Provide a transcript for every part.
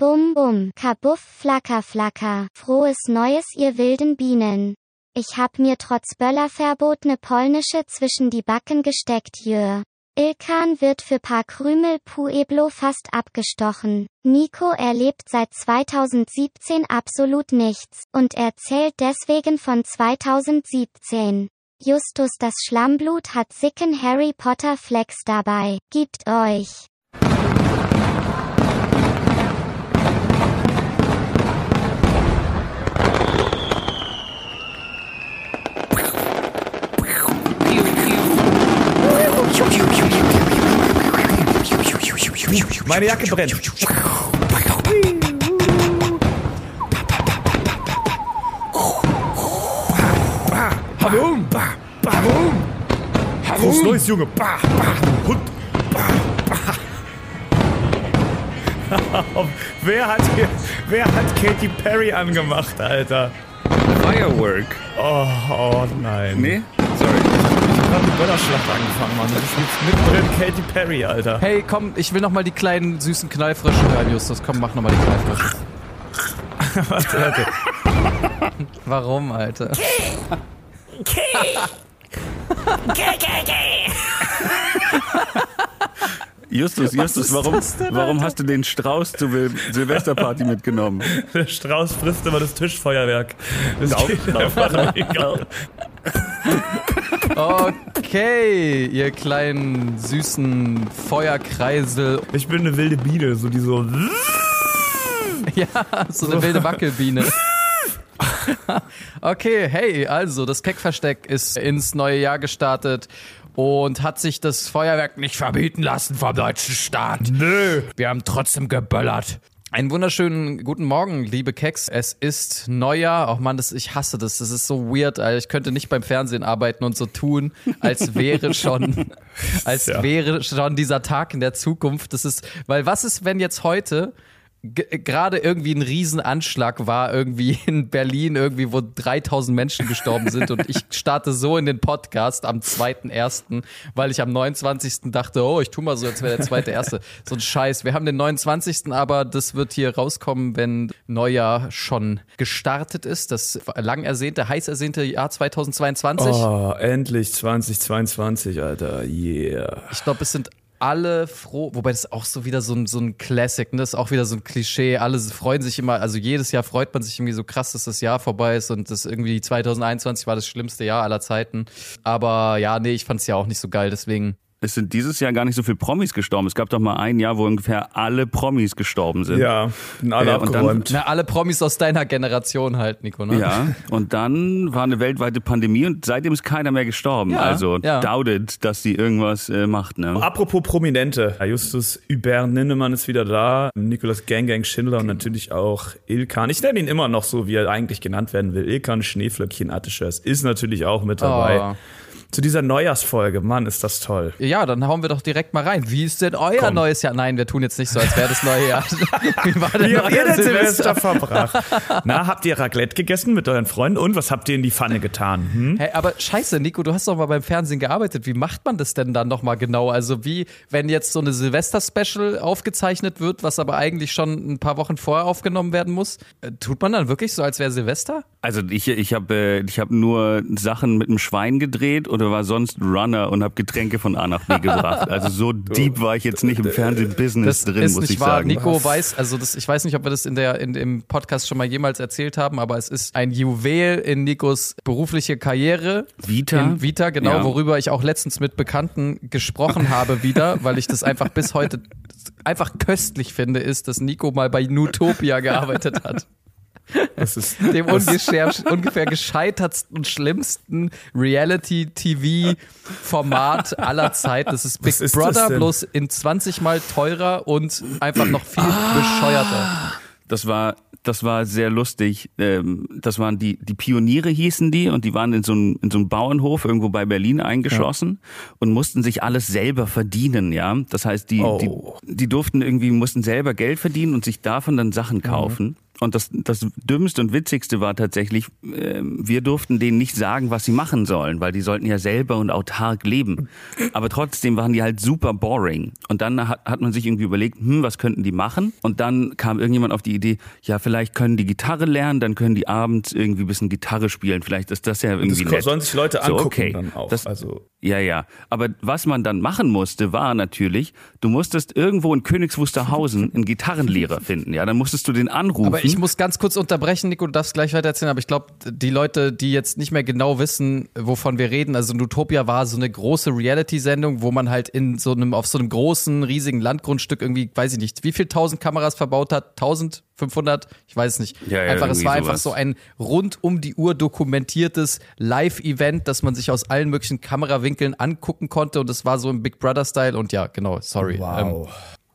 Bum bum, kabuff, flacker flacker. Frohes Neues, ihr wilden Bienen. Ich hab mir trotz Böllerverbot ne polnische zwischen die Backen gesteckt, jö. Ilkan wird für paar Krümel Pueblo fast abgestochen. Nico erlebt seit 2017 absolut nichts und erzählt deswegen von 2017. Justus das Schlammblut hat sicken Harry Potter Flex dabei. Gibt euch. Meine Jacke brennt. Warum? Warum? Frohes Neues, Junge. Bah, bah, Hund. Bah, bah. wer, hat hier, wer hat Katy Perry angemacht, Alter? Firework. Oh, oh nein. Nee? Sorry. Ich hab die Böllerschlacht angefangen, Mann. Das ist jetzt mittendrin Katy Perry, Alter. Hey, komm, ich will noch mal die kleinen süßen Knallfrösche hören, Justus. Komm, mach noch mal die Knallfrösche. warte, warte. Warum, Alter? Justus, Justus, warum, das denn, warum hast du den Strauß zur Sil- Silvesterparty mitgenommen? Der Strauß frisst immer das Tischfeuerwerk. Das Lauf, geht lauf. einfach nicht. Okay, ihr kleinen süßen Feuerkreisel. Ich bin eine wilde Biene, so die so. Ja, so eine wilde Wackelbiene. Okay, hey, also das Keckversteck ist ins neue Jahr gestartet und hat sich das Feuerwerk nicht verbieten lassen vom deutschen Staat. Nö. Wir haben trotzdem geböllert. Einen wunderschönen guten Morgen, liebe Keks. Es ist Neujahr. Oh Mann, das, ich hasse das. Das ist so weird. Alter. Ich könnte nicht beim Fernsehen arbeiten und so tun, als wäre schon, als Ja. wäre schon dieser Tag in der Zukunft. Das ist, weil was ist, wenn jetzt heute gerade irgendwie ein Riesenanschlag war, irgendwie in Berlin, irgendwie, wo 3000 Menschen gestorben sind und ich starte so in den Podcast am 2.1., weil ich am 29. dachte, oh, ich tu mal so, als wäre der zweite Erste. So ein Scheiß. Wir haben den 29., aber das wird hier rauskommen, wenn Neujahr schon gestartet ist. Das lang ersehnte, heiß ersehnte Jahr 2022. Oh, endlich 2022, Alter. Yeah. Ich glaube, es sind alle froh, wobei das auch so wieder so ein, so ein Classic, ne? das ist auch wieder so ein Klischee. Alle freuen sich immer, also jedes Jahr freut man sich irgendwie so krass, dass das Jahr vorbei ist und das irgendwie 2021 war das schlimmste Jahr aller Zeiten. Aber ja, nee, ich fand es ja auch nicht so geil, deswegen. Es sind dieses Jahr gar nicht so viele Promis gestorben. Es gab doch mal ein Jahr, wo ungefähr alle Promis gestorben sind. Ja, sind alle Äh, und dann- abgeräumt. Na, alle Promis aus deiner Generation halt, Nico, ne? Ja, und dann war eine weltweite Pandemie und seitdem ist keiner mehr gestorben. Ja, also ja. doubted, dass die irgendwas äh, macht. Ne? Apropos Prominente. Justus Hubert Ninnemann ist wieder da. Nikolaus Gang Gang Schindler und natürlich auch Ilkan. Ich nenne ihn immer noch so, wie er eigentlich genannt werden will. Ilkan Schneeflöckchen Atteschers ist natürlich auch mit dabei. Oh. Zu dieser Neujahrsfolge. Mann, ist das toll. Ja, dann hauen wir doch direkt mal rein. Wie ist denn euer Komm. neues Jahr? Nein, wir tun jetzt nicht so, als wäre das neue Jahr. Wie war denn Wie habt euer ihr denn Silvester? Silvester verbracht? Na, habt ihr Raclette gegessen mit euren Freunden und was habt ihr in die Pfanne getan? Hm? Hey, aber scheiße, Nico, du hast doch mal beim Fernsehen gearbeitet. Wie macht man das denn dann nochmal genau? Also wie, wenn jetzt so eine Silvester-Special aufgezeichnet wird, was aber eigentlich schon ein paar Wochen vorher aufgenommen werden muss, äh, tut man dann wirklich so, als wäre Silvester? Also ich, ich habe äh, ich hab nur Sachen mit einem Schwein gedreht oder war sonst Runner und habe Getränke von A nach B gebracht. Also so deep war ich jetzt nicht im Fernsehbusiness drin, ist muss nicht ich wahr. sagen. Nico weiß, also das, ich weiß nicht, ob wir das in der, in, im Podcast schon mal jemals erzählt haben, aber es ist ein Juwel in Nikos berufliche Karriere. Vita? In Vita, genau, Ja. worüber ich auch letztens mit Bekannten gesprochen habe wieder, weil ich das einfach bis heute einfach köstlich finde, ist, dass Nico mal bei Nutopia gearbeitet hat. Das ist, Dem ungefähr, gescheitertsten, schlimmsten Reality-TV-Format aller Zeiten. Das ist Big ist Brother, bloß in 20 Mal teurer und einfach noch viel Ah. bescheuerter. Das war, das war sehr lustig. Ähm, Das waren die, die Pioniere hießen die und die waren in so einem, in so einem Bauernhof irgendwo bei Berlin eingeschlossen und mussten sich alles selber verdienen, ja. Das heißt, die, Oh. die, die durften irgendwie, mussten selber Geld verdienen und sich davon dann Sachen kaufen. Und das, das Dümmste und Witzigste war tatsächlich, äh, wir durften denen nicht sagen, was sie machen sollen, weil die sollten ja selber und autark leben. Aber trotzdem waren die halt super boring. Und dann hat, hat man sich irgendwie überlegt, hm, was könnten die machen? Und dann kam irgendjemand auf die Idee, ja, vielleicht können die Gitarre lernen, dann können die abends irgendwie ein bisschen Gitarre spielen. Vielleicht ist das ja irgendwie das nett. sollen sich Leute So, angucken okay. dann auch. Das- also Ja, ja. Aber was man dann machen musste, war natürlich, du musstest irgendwo in Königs Wusterhausen einen Gitarrenlehrer finden. Ja, dann musstest du den anrufen. Ich muss ganz kurz unterbrechen, Nico, du darfst gleich weiter erzählen, aber ich glaube, die Leute, die jetzt nicht mehr genau wissen, wovon wir reden, also Nutopia war so eine große Reality-Sendung, wo man halt in so einem, auf so einem großen, riesigen Landgrundstück irgendwie, weiß ich nicht, wie viel tausend Kameras verbaut hat? 1500? Ich weiß es nicht. Ja, ja, einfach, es war einfach sowas. so ein rund um die Uhr dokumentiertes Live-Event, das man sich aus allen möglichen Kamerawinkeln angucken konnte und es war so im Big Brother-Style und ja, genau, sorry. Ähm, wow.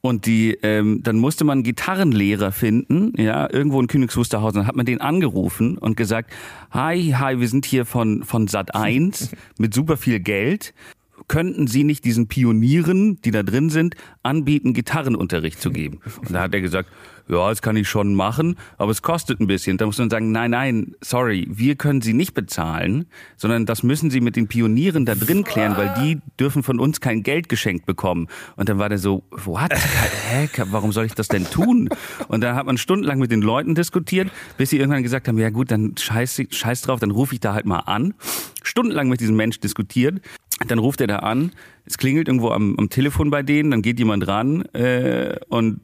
Und die, ähm, dann musste man einen Gitarrenlehrer finden, ja, irgendwo in Königs Wusterhausen. Dann hat man den angerufen und gesagt, hi, hi, wir sind hier von, von Sat 1 mit super viel Geld. Könnten Sie nicht diesen Pionieren, die da drin sind, anbieten, Gitarrenunterricht zu geben? Und da hat er gesagt, ja, das kann ich schon machen, aber es kostet ein bisschen. Da muss man sagen, nein, nein, sorry, wir können Sie nicht bezahlen, sondern das müssen Sie mit den Pionieren da drin klären, weil die dürfen von uns kein Geld geschenkt bekommen. Und dann war der so, what? Hä? Warum soll ich das denn tun? Und dann hat man stundenlang mit den Leuten diskutiert, bis sie irgendwann gesagt haben, ja gut, dann scheiß, scheiß drauf, dann rufe ich da halt mal an. Stundenlang mit diesem Mensch diskutiert. Dann ruft er da an, es klingelt irgendwo am, am Telefon bei denen, dann geht jemand ran äh, und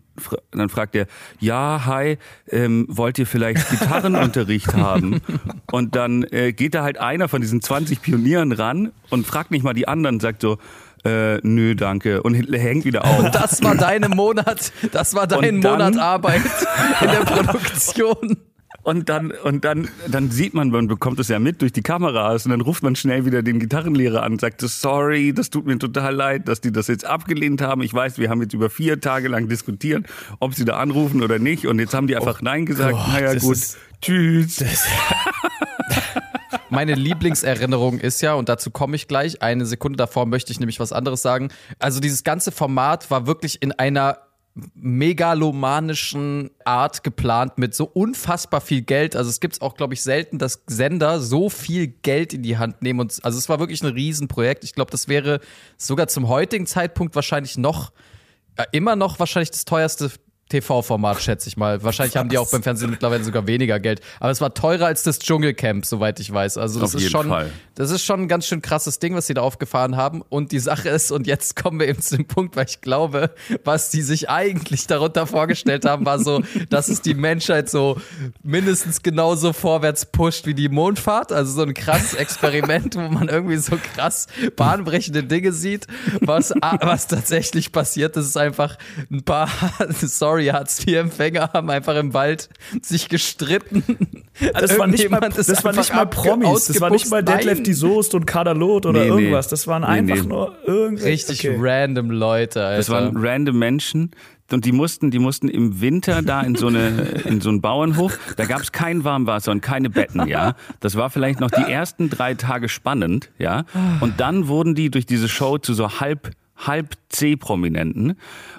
dann fragt er, ja, hi, ähm, wollt ihr vielleicht Gitarrenunterricht haben? Und dann äh, geht da halt einer von diesen 20 Pionieren ran und fragt nicht mal die anderen, sagt so, äh, nö, danke, und hängt wieder auf. Das war deine Monat, das war dein dann- Monat Arbeit in der Produktion. Und dann, und dann, dann sieht man, man bekommt es ja mit durch die Kameras und dann ruft man schnell wieder den Gitarrenlehrer an und sagt, so, sorry, das tut mir total leid, dass die das jetzt abgelehnt haben. Ich weiß, wir haben jetzt über vier Tage lang diskutiert, ob sie da anrufen oder nicht. Und jetzt haben die einfach Nein gesagt. Gott, naja, das gut. ist- Tschüss. Meine Lieblingserinnerung ist ja, und dazu komme ich gleich, eine Sekunde davor möchte ich nämlich was anderes sagen. Also dieses ganze Format war wirklich in einer megalomanischen Art geplant mit so unfassbar viel Geld. Also es gibt es auch, glaube ich, selten, dass Sender so viel Geld in die Hand nehmen. Und also es war wirklich ein Riesenprojekt. Ich glaube, das wäre sogar zum heutigen Zeitpunkt wahrscheinlich noch, äh, immer noch wahrscheinlich das teuerste TV-Format, schätze ich mal. Wahrscheinlich haben die auch beim Fernsehen mittlerweile sogar weniger Geld. Aber es war teurer als das Dschungelcamp, soweit ich weiß. Also das Auf ist schon, Fall. das ist schon ein ganz schön krasses Ding, was sie da aufgefahren haben. Und die Sache ist, und jetzt kommen wir eben zu dem Punkt, weil ich glaube, was die sich eigentlich darunter vorgestellt haben, war so, dass es die Menschheit so mindestens genauso vorwärts pusht wie die Mondfahrt. Also so ein krasses Experiment, wo man irgendwie so krass bahnbrechende Dinge sieht. Was, was tatsächlich passiert, das ist einfach ein paar, sorry, Hartz-IV-Empfänger haben einfach im Wald sich gestritten. Das war nicht mal, das war nicht mal Promis. Das war nicht mal. Detlef die Soest und Kaderlot oder Nee, irgendwas. Das waren Nee, einfach nee. nur irgendwelche. Richtig okay. random Leute, Alter. Das waren random Menschen. Und die mussten, die mussten im Winter da in so eine, in so einen Bauernhof. Da gab es kein Warmwasser und keine Betten, ja. Das war vielleicht noch die ersten drei Tage spannend, ja. Und dann wurden die durch diese Show zu so halb, halb C-Prominenten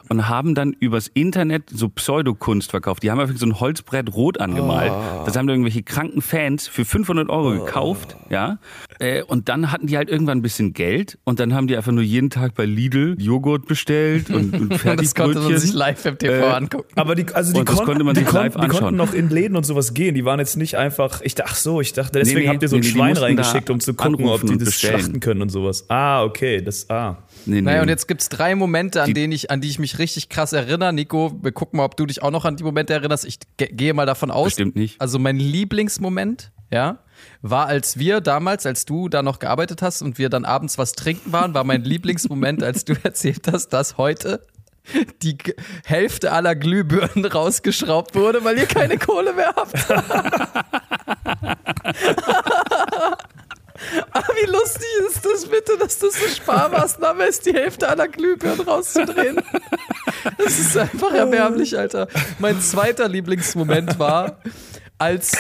und haben dann übers Internet so Pseudokunst verkauft. Die haben einfach so ein Holzbrett rot angemalt. Das haben da irgendwelche kranken Fans für 500 Euro gekauft, ja. Äh, Und dann hatten die halt irgendwann ein bisschen Geld und dann haben die einfach nur jeden Tag bei Lidl Joghurt bestellt und, und das konnte man sich live im TV Äh, angucken. Aber die, also die, Und konnten, konnte man die, sich konnten, live die konnten noch in Läden und sowas gehen. Die waren jetzt nicht einfach, ich dachte, ach so, ich dachte, deswegen Nee, nee, habt ihr so ein nee, die Schwein reingeschickt, um zu gucken, ob die das bestellen. schlachten können und sowas. Ah, okay, das, ah. Nee, nee. Naja, und jetzt gibt's drei Momente, an Die- denen ich, an die ich mich richtig krass erinnere. Nico, wir gucken mal, ob du dich auch noch an die Momente erinnerst. Ich ge gehe mal davon aus. Bestimmt nicht. Also mein Lieblingsmoment, ja, war, als wir damals, als du da noch gearbeitet hast und wir dann abends was trinken waren, war mein Lieblingsmoment, als du erzählt hast, dass heute die Hälfte aller Glühbirnen rausgeschraubt wurde, weil ihr keine Kohle mehr habt. Wie lustig ist das bitte, dass das eine Sparmaßnahme ist, die Hälfte aller Glühbirnen rauszudrehen? Das ist einfach erbärmlich, Alter. Mein zweiter Lieblingsmoment war, als,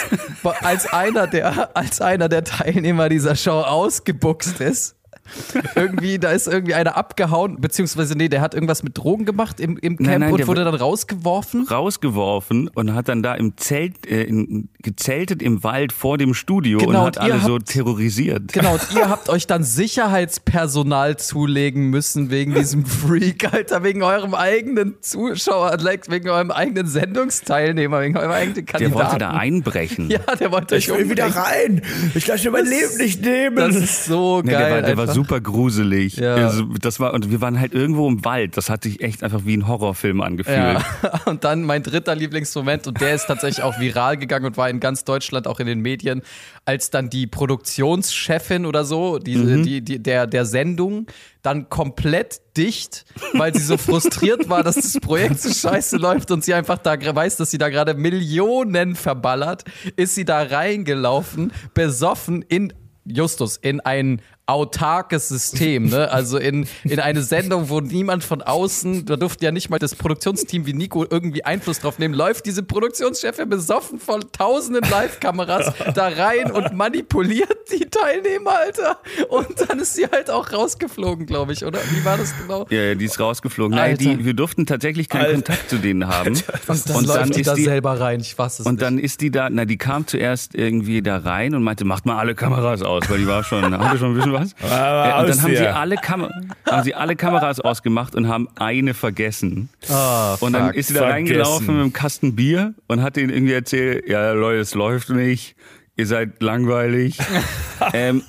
als, einer der, als einer der Teilnehmer dieser Show ausgebuchst ist irgendwie, da ist irgendwie einer abgehauen, beziehungsweise nee, der hat irgendwas mit Drogen gemacht im, im Camp Nein, nein, und der wurde dann rausgeworfen. rausgeworfen und hat dann da im Zelt äh, in, gezeltet im Wald vor dem Studio Genau, und hat und alle so habt- terrorisiert. Genau, und ihr habt euch dann Sicherheitspersonal zulegen müssen wegen diesem Freak, Alter, wegen eurem eigenen Zuschauer, like, wegen eurem eigenen Sendungsteilnehmer, wegen eurem eigenen Der Kandidaten. wollte da einbrechen. Ja, der wollte euch umbringen. rein. Ich lasse mir mein Leben nicht nehmen. Das ist so Nee, geil. der war, der war einfach. Super gruselig. Ja. Also, das war, und wir waren halt irgendwo im Wald. Das hat sich echt einfach wie ein Horrorfilm angefühlt. Ja. Und dann mein dritter Lieblingsmoment, und der ist tatsächlich auch viral gegangen und war in ganz Deutschland auch in den Medien, als dann die Produktionschefin oder so, die, Mhm. die, die, der, der Sendung, dann komplett dicht, weil sie so frustriert war, dass das Projekt so scheiße läuft und sie einfach da weiß, dass sie da gerade Millionen verballert, ist sie da reingelaufen, besoffen in Justus, in ein autarkes System, ne? Also in, in eine Sendung, wo niemand von außen, da durfte ja nicht mal das Produktionsteam wie Nico irgendwie Einfluss drauf nehmen, läuft diese Produktionschefin besoffen von tausenden Live-Kameras da rein und manipuliert die Teilnehmer, Alter. Und dann ist sie halt auch rausgeflogen, glaube ich, oder? Wie war das genau? Ja, ja, die ist rausgeflogen. Nein, die, wir durften tatsächlich keinen Alter. Kontakt zu denen haben. Und dann und läuft dann die ist da die, selber rein, ich fasse es und nicht. dann ist die da, na, die kam zuerst irgendwie da rein und meinte, macht mal alle Kameras aus, weil die war schon, hatte schon ein bisschen was. Äh, und dann haben sie, alle Kam haben sie alle Kameras ausgemacht und haben eine vergessen. Ah, Und dann fuck. ist sie da Vergessen. reingelaufen mit einem Kasten Bier und hat denen irgendwie erzählt, ja Leute, es läuft nicht, ihr seid langweilig. ähm,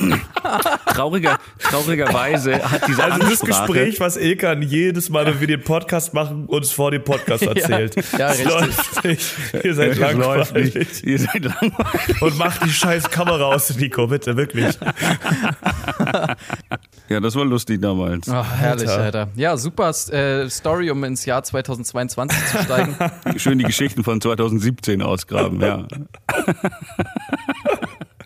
trauriger, traurigerweise hat diese Also das Ansprache, Gespräch, was Ilkan jedes Mal, wenn wir den Podcast machen, uns vor dem Podcast erzählt. ja, Es richtig. läuft nicht. Ihr seid es läuft langweilig. nicht, ihr seid langweilig. Und macht die scheiß Kamera aus, Nico, bitte, wirklich. Ja, das war lustig damals. Ach, herrlich, Alter. Alter. Ja, super äh, Story, um ins Jahr 2022 zu steigen. Schön die Geschichten von 2017 ausgraben, ja.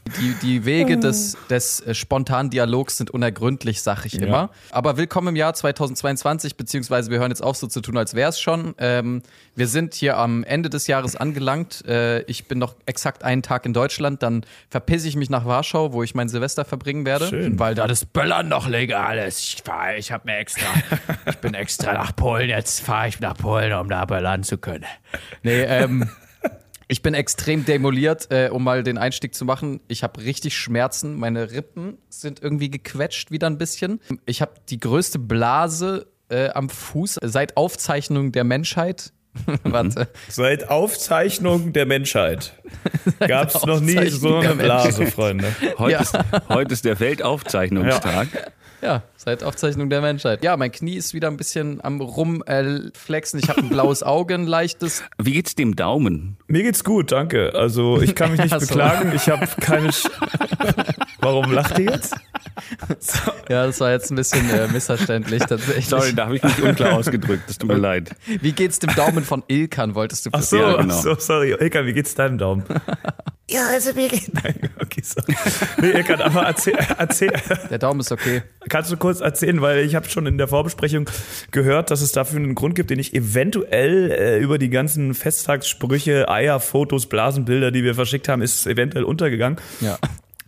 Die, die Wege des, des äh, spontanen Dialogs sind unergründlich, sag ich immer. Aber willkommen im Jahr 2022, beziehungsweise wir hören jetzt auf, so zu tun, als wäre es schon. Ähm, wir sind hier am Ende des Jahres angelangt. Äh, ich bin noch exakt einen Tag in Deutschland, dann verpisse ich mich nach Warschau, wo ich mein Silvester verbringen werde. Schön. Weil da das Böllern noch legal ist. Ich fahr, ich hab mir extra, ich bin extra nach Polen, jetzt fahre ich nach Polen, um da böllern zu können. Nee, ähm, ich bin extrem demoliert, äh, um mal den Einstieg zu machen. Ich habe richtig Schmerzen. Meine Rippen sind irgendwie gequetscht wieder ein bisschen. Ich habe die größte Blase äh, am Fuß seit Aufzeichnung der Menschheit. Warte. Seit Aufzeichnung der Menschheit gab es noch nie so eine Blase, Freunde. Heute, Ja. ist, heute ist der Weltaufzeichnungstag. Ja, seit Aufzeichnung der Menschheit. Ja, mein Knie ist wieder ein bisschen am rumflexen. Ich habe ein blaues Auge, ein leichtes. Wie geht's dem Daumen? Mir geht's gut, danke. Also ich kann mich nicht so. beklagen. Ich habe keine. Sch Warum lacht ihr jetzt? Ja, das war jetzt ein bisschen äh, missverständlich tatsächlich. Sorry, da habe ich mich unklar ausgedrückt. Das tut mir leid. Wie geht's dem Daumen von Ilkan, wolltest du Ach so, Ja, genau. ach so sorry. Ilkan, wie geht's deinem Daumen? Ja, also mir geht's. Nein, okay, so. Nee, Ilkan, aber erzähl, erzähl, Der Daumen ist okay. kannst du kurz erzählen, weil ich habe schon in der Vorbesprechung gehört, dass es dafür einen Grund gibt, den ich eventuell äh, über die ganzen Festtagssprüche, Eier, Fotos, Blasenbilder, die wir verschickt haben, ist eventuell untergegangen. Ja.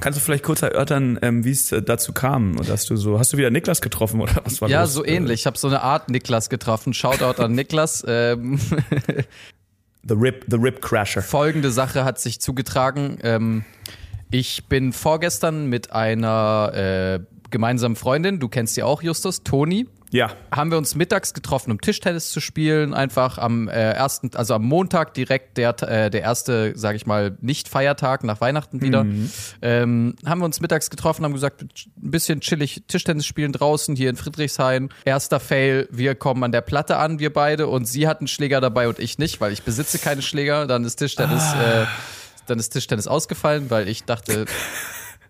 Kannst du vielleicht kurz erörtern, ähm, wie es äh, dazu kam und dass du so, hast du wieder Niklas getroffen oder was war Ja, los? so ähnlich. Ich habe so eine Art Niklas getroffen. Shoutout an Niklas. Ähm, The Rip, The Rip Crasher. folgende Sache hat sich zugetragen. Ähm, ich bin vorgestern mit einer äh, gemeinsamen Freundin, du kennst sie auch, Justus, Toni, Ja. haben wir uns mittags getroffen, um Tischtennis zu spielen. Einfach am äh, ersten, also am Montag direkt der, äh, der erste, sage ich mal, Nicht-Feiertag nach Weihnachten wieder. Ähm, haben wir uns mittags getroffen, haben gesagt, ein bisschen chillig Tischtennis spielen draußen hier in Friedrichshain. Erster Fail, wir kommen an der Platte an, wir beide, und sie hat einen Schläger dabei und ich nicht, weil ich besitze keine Schläger. Dann ist Tischtennis, äh, dann ist Tischtennis ausgefallen, weil ich dachte,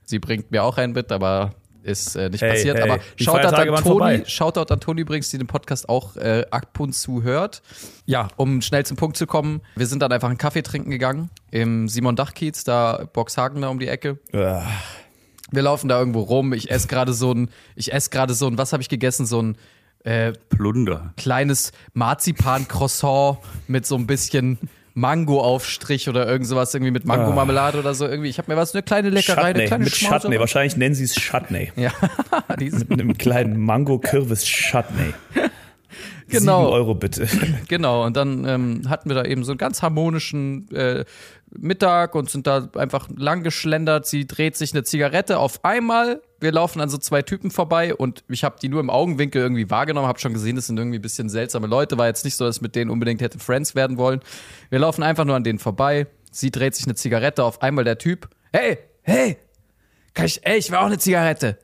sie bringt mir auch einen mit, aber ist äh, nicht Hey, passiert. hey, aber Shoutout an Toni. Shoutout an Toni übrigens, die den Podcast auch äh, ab und zu hört. Ja, um schnell zum Punkt zu kommen, wir sind dann einfach einen Kaffee trinken gegangen im Simon Dachkiez, da Boxhagen da um die Ecke. Ah, Wir laufen da irgendwo rum. Ich esse gerade so ein, ich esse gerade so ein, was habe ich gegessen? So ein äh, Plunder. kleines Marzipan-Croissant mit so ein bisschen Mango-Aufstrich oder irgend sowas irgendwie mit Mangomarmelade oder so irgendwie. Ich habe mir was, eine kleine Leckerei, eine Chutney, kleine mit Schmause- Chutney. Wahrscheinlich nennen sie es Chutney. Ja, Mit einem kleinen Mango-Kürbis-Chutney. Genau. Sieben Euro bitte. genau. Und dann ähm, hatten wir da eben so einen ganz harmonischen äh, Mittag und sind da einfach lang geschlendert. Sie dreht sich eine Zigarette auf einmal. Wir laufen an so zwei Typen vorbei und ich habe die nur im Augenwinkel irgendwie wahrgenommen, habe schon gesehen, das sind irgendwie ein bisschen seltsame Leute. War jetzt nicht so, dass ich mit denen unbedingt hätte Friends werden wollen. Wir laufen einfach nur an denen vorbei. Sie dreht sich eine Zigarette auf einmal der Typ. Hey, hey, kann ich, ey, ich will auch eine Zigarette.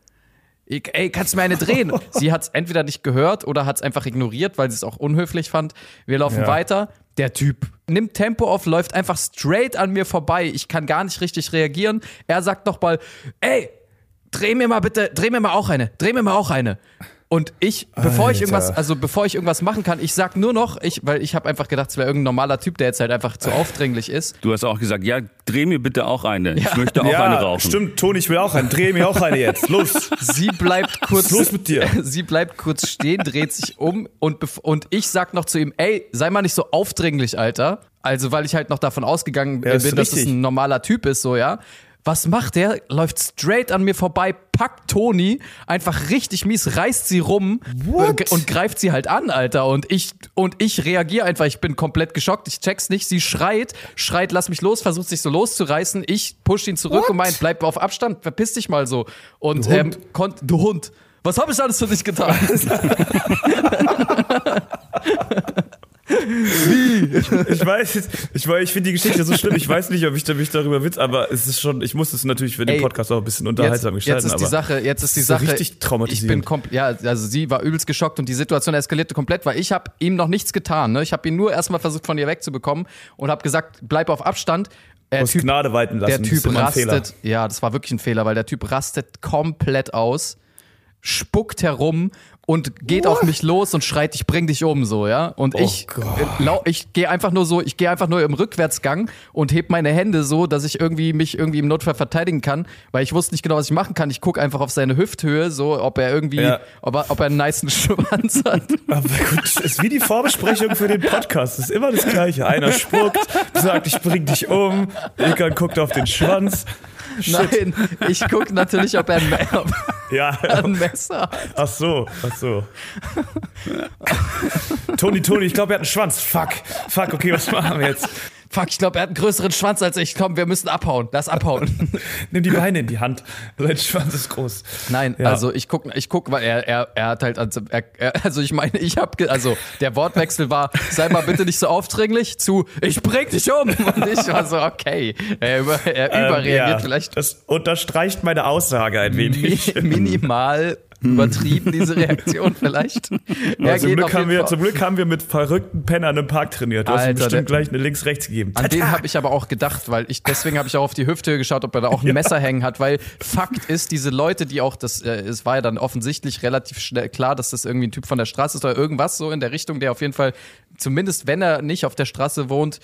Ich, ey, kannst du mir eine drehen? sie hat es entweder nicht gehört oder hat es einfach ignoriert, weil sie es auch unhöflich fand. Wir laufen Ja. weiter. Der Typ nimmt Tempo auf, läuft einfach straight an mir vorbei. Ich kann gar nicht richtig reagieren. Er sagt noch mal, ey, dreh mir mal bitte, dreh mir mal auch eine, dreh mir mal auch eine. Und ich, bevor ich Alter. irgendwas, also bevor ich irgendwas machen kann, ich sag nur noch, ich, weil ich habe einfach gedacht, es wäre irgendein normaler Typ, der jetzt halt einfach zu aufdringlich ist. Du hast auch gesagt, ja, dreh mir bitte auch eine. Ich möchte auch eine rauchen. stimmt, Toni, ich will auch einen. Dreh mir auch eine jetzt. Los. Sie bleibt kurz. Was ist los mit dir? Sie bleibt kurz stehen, dreht sich um und, und ich sag noch zu ihm, ey, sei mal nicht so aufdringlich, Alter. Also, weil ich halt noch davon ausgegangen Ja, bin, dass es richtig. ein normaler Typ ist, so, ja. Was macht der? Läuft straight an mir vorbei, packt Toni, einfach richtig mies, reißt sie rum What? äh, und greift sie halt an, Alter. Und ich, und ich reagiere einfach, ich bin komplett geschockt, ich check's nicht. Sie schreit, schreit, lass mich los, versucht sich so loszureißen. Ich push ihn zurück What? und meint, bleib auf Abstand, verpiss dich mal so. Und Du ähm, Hund. konnt, du Hund. Was habe ich alles für dich getan? Ich weiß, ich, weiß, ich finde die Geschichte so schlimm. Ich weiß nicht, ob ich mich darüber witz, aber es ist schon, ich muss es natürlich für den Ey, Podcast auch ein bisschen jetzt, unterhaltsam jetzt gestalten. ist die Sache, jetzt ist die Sache. richtig Ich traumatisierend. bin komplett, ja, also sie war übelst geschockt und die Situation eskalierte komplett, weil ich habe ihm noch nichts getan. Ne? Ich habe ihn nur erstmal versucht von ihr wegzubekommen und habe gesagt, bleib auf Abstand. Der Aus Gnade walten lassen. der Typ rastet, ja, das war wirklich ein Fehler, weil der Typ rastet komplett aus, spuckt herum und geht auf mich los und schreit, ich bring dich um, so, ja. Und ich, äh, lau- ich gehe einfach nur so, ich gehe einfach nur im Rückwärtsgang und heb meine Hände so, dass ich irgendwie mich irgendwie im Notfall verteidigen kann, weil ich wusste nicht genau, was ich machen kann. Ich gucke einfach auf seine Hüfthöhe, so, ob er irgendwie, Ja. ob, er, ob er einen niceen Schwanz hat. Aber gut, es ist wie die Vorbesprechung für den Podcast. Es ist immer das Gleiche. Einer spuckt, sagt, ich bring dich um. Ilkan guckt auf den Schwanz. Nein, ich gucke natürlich, ob er ein, ob Ja, ein Messer hat. ach so, ach so. Toni, Toni, ich glaube, er hat einen Schwanz. Fuck, fuck, okay, was machen wir jetzt? Fuck, ich glaube, er hat einen größeren Schwanz als ich. Komm, wir müssen abhauen. Lass abhauen. Nimm die Beine in die Hand. Sein Schwanz ist groß. Nein, Ja. also ich guck, ich guck, weil er, er, er hat halt, also, er, also ich meine, ich habe, also der Wortwechsel war, sei mal bitte nicht so aufdringlich, zu, ich bring dich um. Und ich war so, okay, er, über, er Ähm, überreagiert ja, vielleicht Das unterstreicht meine Aussage ein wenig. mi minimal übertrieben, diese Reaktion vielleicht. Er zum, Glück haben wir, Fall- zum Glück haben wir mit verrückten Pennern im Park trainiert. Du hast Alter, bestimmt der- gleich eine links-rechts gegeben. An den habe ich aber auch gedacht, weil ich deswegen habe ich auch auf die Hüfthöhe geschaut, ob er da auch ein Messer hängen hat, weil Fakt ist, diese Leute, die auch das, äh, es war ja dann offensichtlich relativ schnell klar, dass das irgendwie ein Typ von der Straße ist oder irgendwas so in der Richtung, der auf jeden Fall, zumindest wenn er nicht auf der Straße wohnt,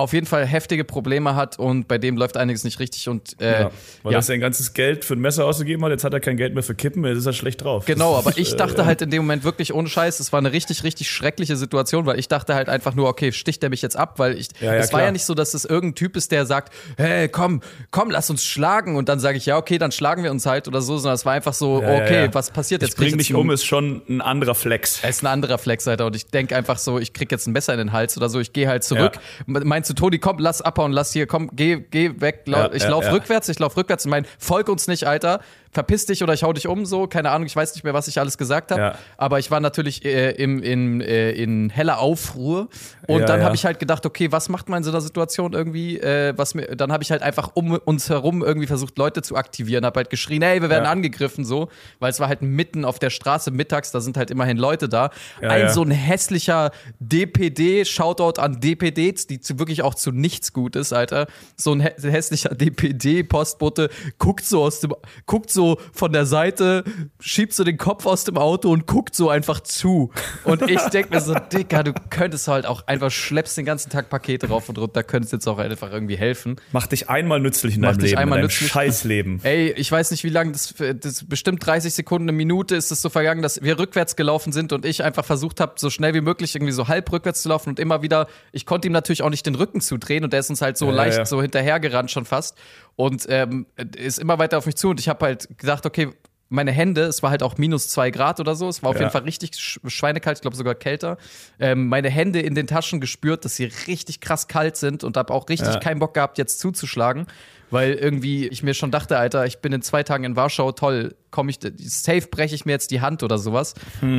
auf jeden Fall heftige Probleme hat und bei dem läuft einiges nicht richtig und äh, Ja, weil ja. er sein ganzes Geld für ein Messer ausgegeben hat, jetzt hat er kein Geld mehr für Kippen, jetzt ist er schlecht drauf. Genau, aber ich äh, dachte halt in dem Moment wirklich ohne Scheiß, es war eine richtig, richtig schreckliche Situation, weil ich dachte halt einfach nur, okay, sticht der mich jetzt ab, weil ich, Ja, es war ja nicht so, dass es irgendein Typ ist, der sagt, hey, komm, komm, lass uns schlagen und dann sage ich, ja, okay, dann schlagen wir uns halt oder so, sondern es war einfach so, okay, was passiert jetzt? Ich bring dich um ist schon ein anderer Flex. er ist ein anderer Flex, Alter. Und ich denk einfach so, ich krieg jetzt ein Messer in den Hals oder so, ich gehe halt zurück. Meinst du, Toni, komm, lass abhauen, lass hier, komm, geh, geh weg. Lau Ja, ich ja, lauf ja. rückwärts, ich lauf rückwärts und mein, folg uns nicht, Alter. Verpiss dich oder ich hau dich um, so. Keine Ahnung, ich weiß nicht mehr, was ich alles gesagt habe. Ja. Aber ich war natürlich äh, im, in, äh, in heller Aufruhr. Und Ja, dann ja. habe ich halt gedacht, okay, was macht man in so einer Situation irgendwie? Äh, was mir, dann habe ich halt einfach um uns herum irgendwie versucht, Leute zu aktivieren. Hab halt geschrien, hey, wir werden angegriffen, so. Weil es war halt mitten auf der Straße mittags, da sind halt immerhin Leute da. Ein so ein hässlicher DPD, Shoutout an DPDs, die zu, wirklich auch zu nichts gut ist, Alter. So ein hä hässlicher DPD-Postbote guckt so aus dem, guckt so so von der Seite, schiebt so den Kopf aus dem Auto und guckt so einfach zu. Und ich denke mir so, Dicker, du könntest halt auch einfach schleppst den ganzen Tag Pakete rauf und runter, könntest jetzt auch einfach irgendwie helfen. Mach dich einmal nützlich in Mach deinem dich Leben, einmal in deinem nützlich. Scheißleben. Ey, ich weiß nicht, wie lange das, das bestimmt 30 Sekunden, eine Minute ist es so vergangen, dass wir rückwärts gelaufen sind und ich einfach versucht habe, so schnell wie möglich irgendwie so halb rückwärts zu laufen und immer wieder, ich konnte ihm natürlich auch nicht den Rücken zudrehen und der ist uns halt so Ja, leicht ja. so hinterhergerannt schon fast und ähm, ist immer weiter auf mich zu und ich habe halt gedacht, okay, meine Hände, es war halt auch minus zwei Grad oder so, es war auf Ja. jeden Fall richtig sch schweinekalt, ich glaube sogar kälter. Ähm, meine Hände in den Taschen gespürt, dass sie richtig krass kalt sind und habe auch richtig Ja. keinen Bock gehabt, jetzt zuzuschlagen, weil irgendwie ich mir schon dachte, Alter, ich bin in zwei Tagen in Warschau, toll, komme ich, safe breche ich mir jetzt die Hand oder sowas.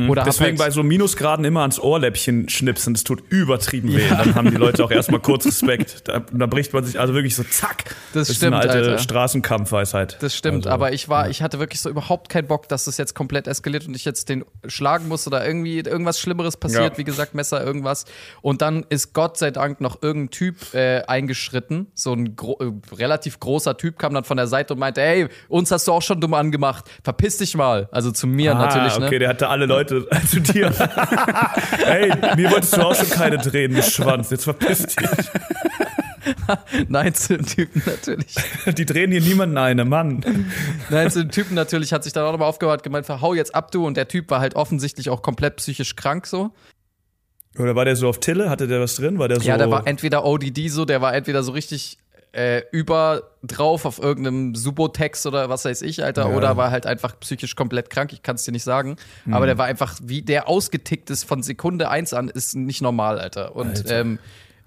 Oder hab Deswegen bei halt, so Minusgraden immer ans Ohrläppchen schnipsen, das tut übertrieben weh. Dann haben die Leute auch erstmal kurz Respekt. Da, da bricht man sich also wirklich so zack. Das ist stimmt, eine alte Alter. Straßenkampfweisheit. das stimmt, Also, aber ich war, ich hatte wirklich so überhaupt keinen Bock, dass das jetzt komplett eskaliert und ich jetzt den schlagen muss oder irgendwie irgendwas Schlimmeres passiert, Ja. wie gesagt, Messer, irgendwas. Und dann ist Gott sei Dank noch irgendein Typ äh, eingeschritten, so ein gro äh, relativ großer Typ kam dann von der Seite und meinte, hey, uns hast du auch schon dumm angemacht, verpiss dich mal. Also zu mir Ah, natürlich, ne? okay, der hatte alle Leute zu dir. hey, mir wolltest du auch schon keine Tränen, du Schwanz. Jetzt verpiss dich. Nein, zu dem Typen natürlich. Die drehen hier niemanden eine, Mann. Nein, zu dem Typen natürlich hat sich dann auch nochmal aufgehört, gemeint, hau jetzt ab, du. Und der Typ war halt offensichtlich auch komplett psychisch krank so. Oder war der so auf Tille? Hatte der was drin? War der so. Ja, der war entweder ODD so, der war entweder so richtig äh, über drauf auf irgendeinem Subotex oder was weiß ich, Alter, Ja. oder war halt einfach psychisch komplett krank, ich kann es dir nicht sagen. Aber der war einfach, wie der ausgetickt ist von Sekunde eins an, ist nicht normal, Alter. Und Alter. Ähm,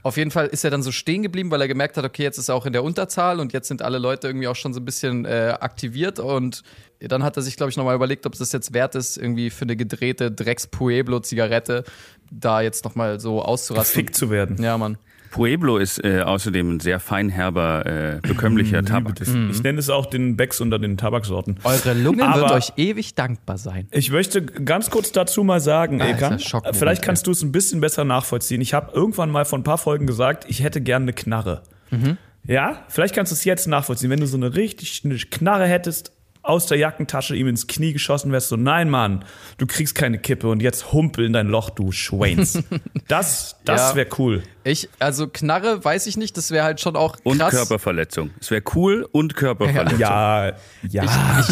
auf jeden Fall ist er dann so stehen geblieben, weil er gemerkt hat, okay, jetzt ist er auch in der Unterzahl und jetzt sind alle Leute irgendwie auch schon so ein bisschen äh, aktiviert und dann hat er sich, glaube ich, nochmal überlegt, ob es das jetzt wert ist, irgendwie für eine gedrehte Drecks-Pueblo-Zigarette da jetzt nochmal so auszurasten. Fick zu werden. Ja, Mann. Pueblo ist äh, außerdem ein sehr feinherber, äh, bekömmlicher Tabak. Ich nenne es auch den Becks unter den Tabaksorten. Eure Lunge Aber- wird euch ewig dankbar sein. Ich möchte ganz kurz dazu mal sagen, Ah, Schockmoment, vielleicht kannst du es ein bisschen besser nachvollziehen. Ich habe irgendwann mal vor ein paar Folgen gesagt, ich hätte gerne eine Knarre. Mhm. Ja, vielleicht kannst du es jetzt nachvollziehen. Wenn du so eine richtig eine Knarre hättest, aus der Jackentasche ihm ins Knie geschossen wärst, so, nein, Mann, du kriegst keine Kippe und jetzt humpel in dein Loch, du Schweins. Das, das Ja. wäre cool. Ich, also Knarre, weiß ich nicht, das wäre halt schon auch Und krass. Körperverletzung. Es wäre cool und Körperverletzung. Ja, ja.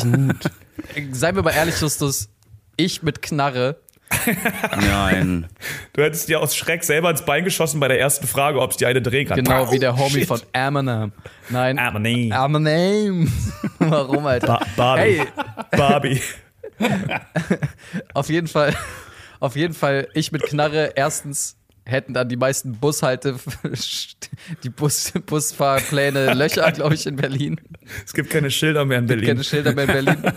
Seien wir mal ehrlich, Justus, ich mit Knarre, Nein. Du hättest dir aus Schreck selber ins Bein geschossen bei der ersten Frage, ob es dir eine drehen kann. genau wie der Homie shit. von Eminem. Nein. Eminem. Eminem. Warum, Alter? Ba Barbie. Hey, Barbie. auf jeden Fall, auf jeden Fall, ich mit Knarre, erstens hätten dann die meisten Bushalte, die Bus, Busfahrpläne Löcher, glaube ich, in Berlin. Es gibt keine Schilder mehr in Berlin. Keine Schilder mehr in Berlin.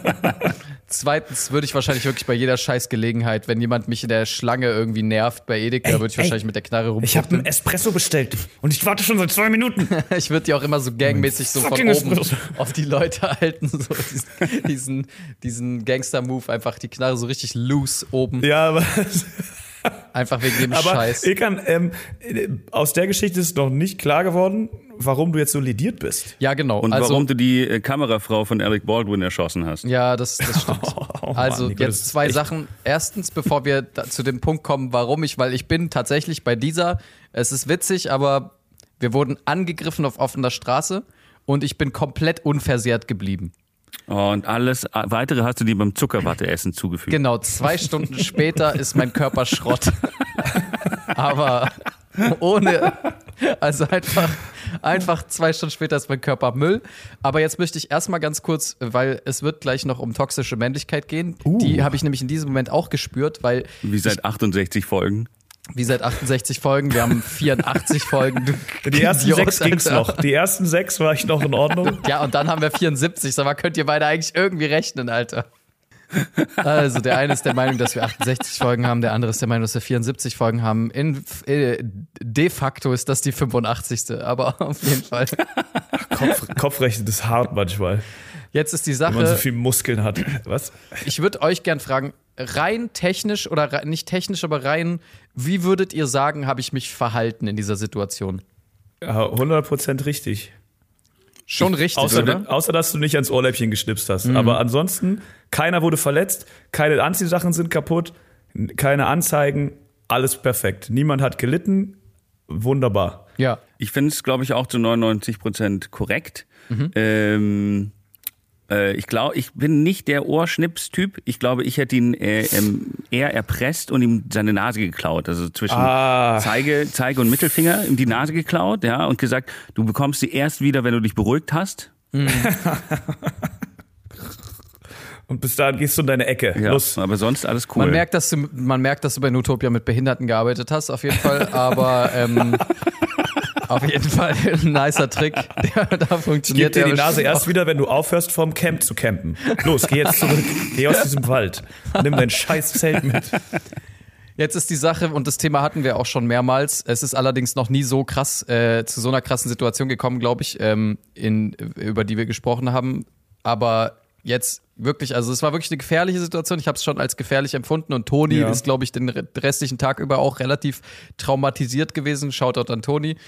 Zweitens würde ich wahrscheinlich wirklich bei jeder Scheißgelegenheit, wenn jemand mich in der Schlange irgendwie nervt bei Edeka, würde ich ey, wahrscheinlich mit der Knarre Ich habe einen Espresso bestellt und ich warte schon seit zwei Minuten. Ich würde die auch immer so gangmäßig so von oben auf die Leute halten, so diesen, diesen, diesen Gangster-Move, einfach die Knarre so richtig loose oben, Ja, aber, einfach wegen dem aber Scheiß. Ilkan, ähm, aus der Geschichte ist noch nicht klar geworden, warum du jetzt so lediert bist. Ja, genau. Und also, warum du die äh, Kamerafrau von Eric Baldwin erschossen hast. Ja, das, das stimmt. Oh, Mann, also Nico, das jetzt zwei Sachen. Erstens, bevor wir da, zu dem Punkt kommen, warum ich, weil ich bin tatsächlich bei dieser, es ist witzig, aber wir wurden angegriffen auf offener Straße und ich bin komplett unversehrt geblieben. Und alles weitere hast du dir beim Zuckerwatteessen zugefügt. Genau, zwei Stunden später ist mein Körper Schrott. Aber ohne, also einfach, einfach zwei Stunden später ist mein Körper Müll. Aber jetzt möchte ich erstmal ganz kurz, weil es wird gleich noch um toxische Männlichkeit gehen. Die habe ich nämlich in diesem Moment auch gespürt, weil Wie seit 68 Folgen. Wie seit 68 Folgen, wir haben 84 Folgen. Die ersten Idiot, sechs ging's Alter. noch. Die ersten sechs war ich noch in Ordnung. Ja, und dann haben wir 74. Sag mal, könnt ihr beide eigentlich irgendwie rechnen, Alter? Also, der eine ist der Meinung, dass wir 68 Folgen haben, der andere ist der Meinung, dass wir 74 Folgen haben. In, äh, de facto ist das die 85. Aber auf jeden Fall. Kopf, Kopfrechnen ist hart manchmal, Jetzt ist die wenn man so Sache, viel Muskeln hat. Was? ich würde euch gern fragen, rein technisch oder nicht technisch, aber rein, wie würdet ihr sagen, habe ich mich verhalten in dieser Situation? Ja, 100% richtig. Schon richtig, außer, oder? außer, dass du nicht ans Ohrläppchen geschnipst hast. Mhm. Aber ansonsten, keiner wurde verletzt, keine Anziehsachen sind kaputt, keine Anzeigen, alles perfekt. Niemand hat gelitten, wunderbar. Ja. Ich finde es, glaube ich, auch zu 99 Prozent korrekt. Mhm. Ähm, äh, ich glaube, ich bin nicht der Ohrschnips-Typ. Ich glaube, ich hätte ihn äh, ähm, eher erpresst und ihm seine Nase geklaut. Also zwischen ah. Zeige, Zeige und Mittelfinger ihm die Nase geklaut, ja, und gesagt, du bekommst sie erst wieder, wenn du dich beruhigt hast. Mhm. Und bis dahin gehst du in deine Ecke. Ja, Los. Aber sonst alles cool. Man merkt, dass du, man merkt, dass du bei Nutopia mit Behinderten gearbeitet hast, auf jeden Fall. Aber ähm, auf jeden Fall ein nicer Trick. Der, da funktioniert Gib dir die Nase erst wieder, wenn du aufhörst, vom Camp zu campen. Los, geh jetzt zurück. Geh aus diesem Wald. Nimm dein scheiß Zelt mit. Jetzt ist die Sache, und das Thema hatten wir auch schon mehrmals. Es ist allerdings noch nie so krass äh, zu so einer krassen Situation gekommen, glaube ich, ähm, in, über die wir gesprochen haben. Aber jetzt wirklich, also es war wirklich eine gefährliche Situation. Ich habe es schon als gefährlich empfunden und Toni ja. ist, glaube ich, den restlichen Tag über auch relativ traumatisiert gewesen. Shoutout an Toni.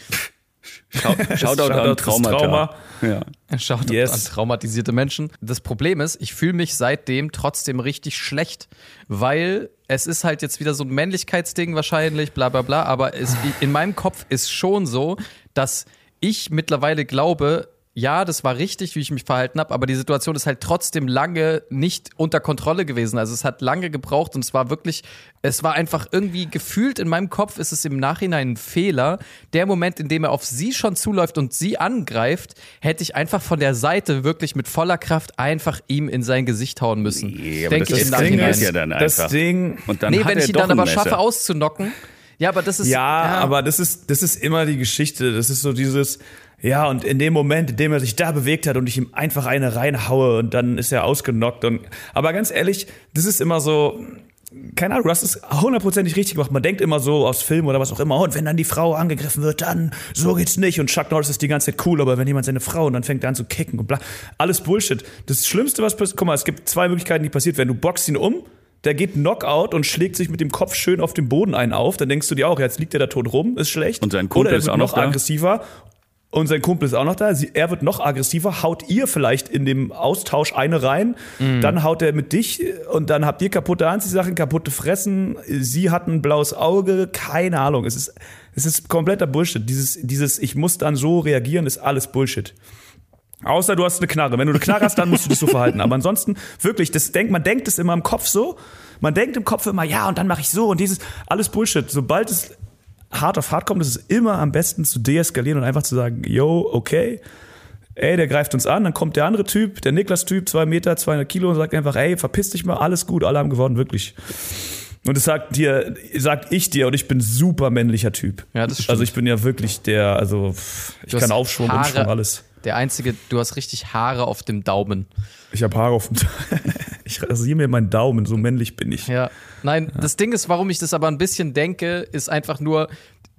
Shoutout, Shoutout an Traumata. Trauma. Ja. Shoutout yes. an traumatisierte Menschen. Das Problem ist, ich fühle mich seitdem trotzdem richtig schlecht, weil es ist halt jetzt wieder so ein Männlichkeitsding wahrscheinlich, bla bla bla, aber es, in meinem Kopf ist schon so, dass ich mittlerweile glaube, ja, das war richtig, wie ich mich verhalten habe, aber die Situation ist halt trotzdem lange nicht unter Kontrolle gewesen. Also es hat lange gebraucht und es war wirklich, es war einfach irgendwie gefühlt in meinem Kopf ist es im Nachhinein ein Fehler. Der Moment, in dem er auf sie schon zuläuft und sie angreift, hätte ich einfach von der Seite wirklich mit voller Kraft einfach ihm in sein Gesicht hauen müssen. Nee, aber Denk das, ich das Ding ist ja dann einfach. Das Ding. Und dann nee, wenn ich ihn dann aber schaffe auszunocken. Ja, aber das ist. Ja, ja, aber das ist, das ist immer die Geschichte. Das ist so dieses, ja, und in dem Moment, in dem er sich da bewegt hat und ich ihm einfach eine reinhaue und dann ist er ausgenockt und, aber ganz ehrlich, das ist immer so, keine Ahnung, du hast es hundertprozentig richtig gemacht. Man denkt immer so aus Filmen oder was auch immer, und wenn dann die Frau angegriffen wird, dann so geht's nicht. Und Chuck Norris ist die ganze Zeit cool, aber wenn jemand seine Frau und dann fängt er an zu kicken und bla, alles Bullshit. Das Schlimmste, was passiert, guck mal, es gibt zwei Möglichkeiten, die passiert werden. Du boxst ihn um, der geht Knockout und schlägt sich mit dem Kopf schön auf den Boden ein auf, dann denkst du dir auch, jetzt liegt er da tot rum, ist schlecht. Und sein Kumpel Oder er ist auch noch, noch aggressiver und sein Kumpel ist auch noch da. Sie, er wird noch aggressiver, haut ihr vielleicht in dem Austausch eine rein. Mhm. Dann haut er mit dich und dann habt ihr kaputte Anziehsachen, kaputte Fressen. Sie hat ein blaues Auge, keine Ahnung. Es ist, es ist kompletter Bullshit. Dieses, dieses, ich muss dann so reagieren, ist alles Bullshit. Außer du hast eine Knarre. Wenn du eine Knarre hast, dann musst du dich so verhalten. Aber ansonsten, wirklich, das denkt, man denkt es immer im Kopf so. Man denkt im Kopf immer, ja, und dann mache ich so und dieses, alles Bullshit. Sobald es hart auf hart kommt, ist es immer am besten zu deeskalieren und einfach zu sagen, yo, okay, ey, der greift uns an, dann kommt der andere Typ, der Niklas-Typ, zwei Meter, 200 Kilo und sagt einfach, ey, verpiss dich mal, alles gut, alle haben gewonnen, wirklich. Und das sagt dir, sagt ich dir, und ich bin super männlicher Typ. Ja, das stimmt. Also ich bin ja wirklich der, also ich kann Aufschwung, Haare, Umschwung, alles. Der einzige, du hast richtig Haare auf dem Daumen. Ich habe Haare auf dem Daumen. Ich rasiere mir meinen Daumen, so männlich bin ich. Ja. Nein, ja. das Ding ist, warum ich das aber ein bisschen denke, ist einfach nur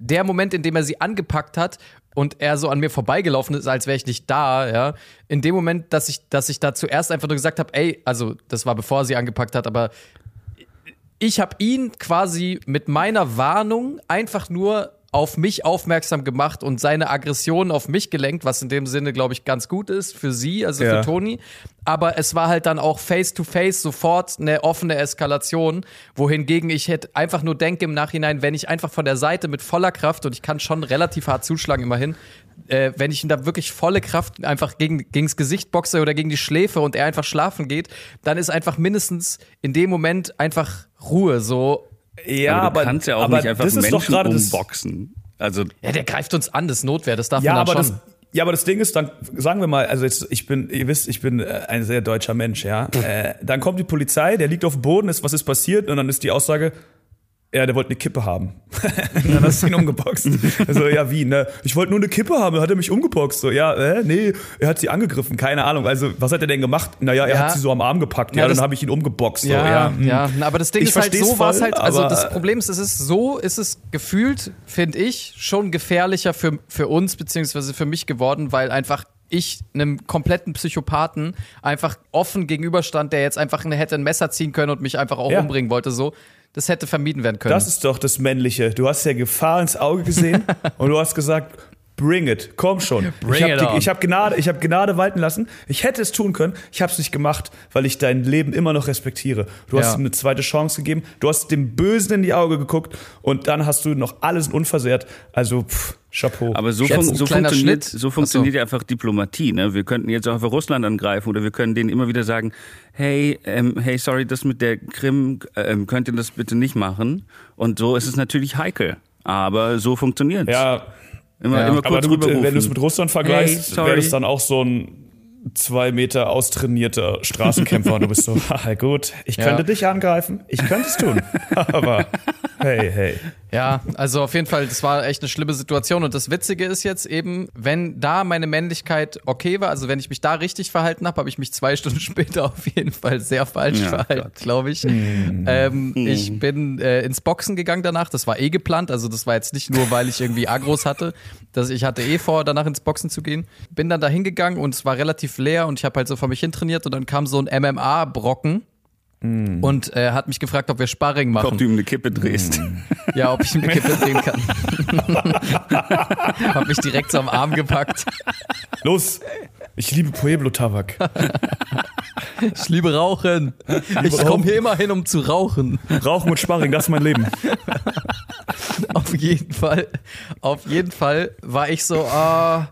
der Moment, in dem er sie angepackt hat und er so an mir vorbeigelaufen ist, als wäre ich nicht da, ja. In dem Moment, dass ich, dass ich da zuerst einfach nur gesagt habe, ey, also das war bevor er sie angepackt hat, aber ich habe ihn quasi mit meiner Warnung einfach nur auf mich aufmerksam gemacht und seine Aggression auf mich gelenkt, was in dem Sinne, glaube ich, ganz gut ist für sie, also ja. für Toni. Aber es war halt dann auch face to face sofort eine offene Eskalation, wohingegen ich hätte einfach nur denke im Nachhinein, wenn ich einfach von der Seite mit voller Kraft und ich kann schon relativ hart zuschlagen immerhin, äh, wenn ich ihm da wirklich volle Kraft einfach gegen, gegens Gesicht boxe oder gegen die Schläfe und er einfach schlafen geht, dann ist einfach mindestens in dem Moment einfach Ruhe so ja, aber du aber, kannst ja auch nicht einfach Menschen umboxen. Also ja, der greift uns an, das ist Notwehr, das darf ja, man dann aber schon. Das, ja, aber das Ding ist, dann sagen wir mal, also jetzt, ich bin, ihr wisst, ich bin äh, ein sehr deutscher Mensch, ja. äh, dann kommt die Polizei, der liegt auf dem Boden, ist was ist passiert und dann ist die Aussage, ja, der wollte eine Kippe haben. dann hast du ihn umgeboxt. Also, ja, wie, ne? Ich wollte nur eine Kippe haben, dann hat er mich umgeboxt. So, ja, äh, nee, er hat sie angegriffen, keine Ahnung. Also, was hat er denn gemacht? Naja, er ja. hat sie so am Arm gepackt, ja, ja dann habe ich ihn umgeboxt. So, ja, ja, ja, aber das Ding ich ist halt, so war es halt, also das Problem ist, es ist so, ist es gefühlt, finde ich, schon gefährlicher für, für uns, beziehungsweise für mich geworden, weil einfach ich einem kompletten Psychopathen einfach offen gegenüberstand, der jetzt einfach hätte ein Messer ziehen können und mich einfach auch ja. umbringen wollte, so das hätte vermieden werden können. Das ist doch das Männliche. Du hast ja Gefahr ins Auge gesehen und du hast gesagt, bring it, komm schon. Bring ich habe hab Gnade, ich hab Gnade walten lassen. Ich hätte es tun können, ich habe es nicht gemacht, weil ich dein Leben immer noch respektiere. Du hast Ja. ihm eine zweite Chance gegeben, du hast dem Bösen in die Augen geguckt und dann hast du noch alles unversehrt. Also, pff, Chapeau. Aber so, fun so funktioniert, so funktioniert ja einfach Diplomatie. Ne? Wir könnten jetzt auch einfach Russland angreifen oder wir können denen immer wieder sagen, hey, ähm, hey, sorry, das mit der Krim, ähm, könnt ihr das bitte nicht machen? Und so ist es natürlich heikel. Aber so funktioniert ja, Immer, Ja. immer aber kurz gut, rüberrufen. wenn du es mit Russland Hey, vergleichst, sorry. wäre das dann auch so ein zwei Meter austrainierter Straßenkämpfer und du bist so, haha, gut, ich Ja. könnte dich angreifen, ich könnte es tun, aber hey, hey. Ja, also auf jeden Fall, das war echt eine schlimme Situation. Und das Witzige ist jetzt eben, wenn da meine Männlichkeit okay war, also wenn ich mich da richtig verhalten habe, habe ich mich zwei Stunden später auf jeden Fall sehr falsch Ja, verhalten, Gott. glaube ich. Ähm, Ich bin äh, ins Boxen gegangen danach. Das war eh geplant. Also das war jetzt nicht nur, weil ich irgendwie Agros hatte. Dass ich hatte eh vor, danach ins Boxen zu gehen. Bin dann da hingegangen und es war relativ leer und ich habe halt so vor mich hin trainiert und dann kam so ein MMA-Brocken. Und äh, hat mich gefragt, ob wir Sparring machen. ob du ihm eine Kippe drehst. Ja, ob ich eine Kippe drehen kann. Hab mich direkt so am Arm gepackt. Los, ich liebe Pueblo Tabak. Ich liebe Rauchen. Ich komme hier immer hin, um zu rauchen. Rauchen und Sparring, das ist mein Leben. Auf jeden Fall, auf jeden Fall war ich so, ah,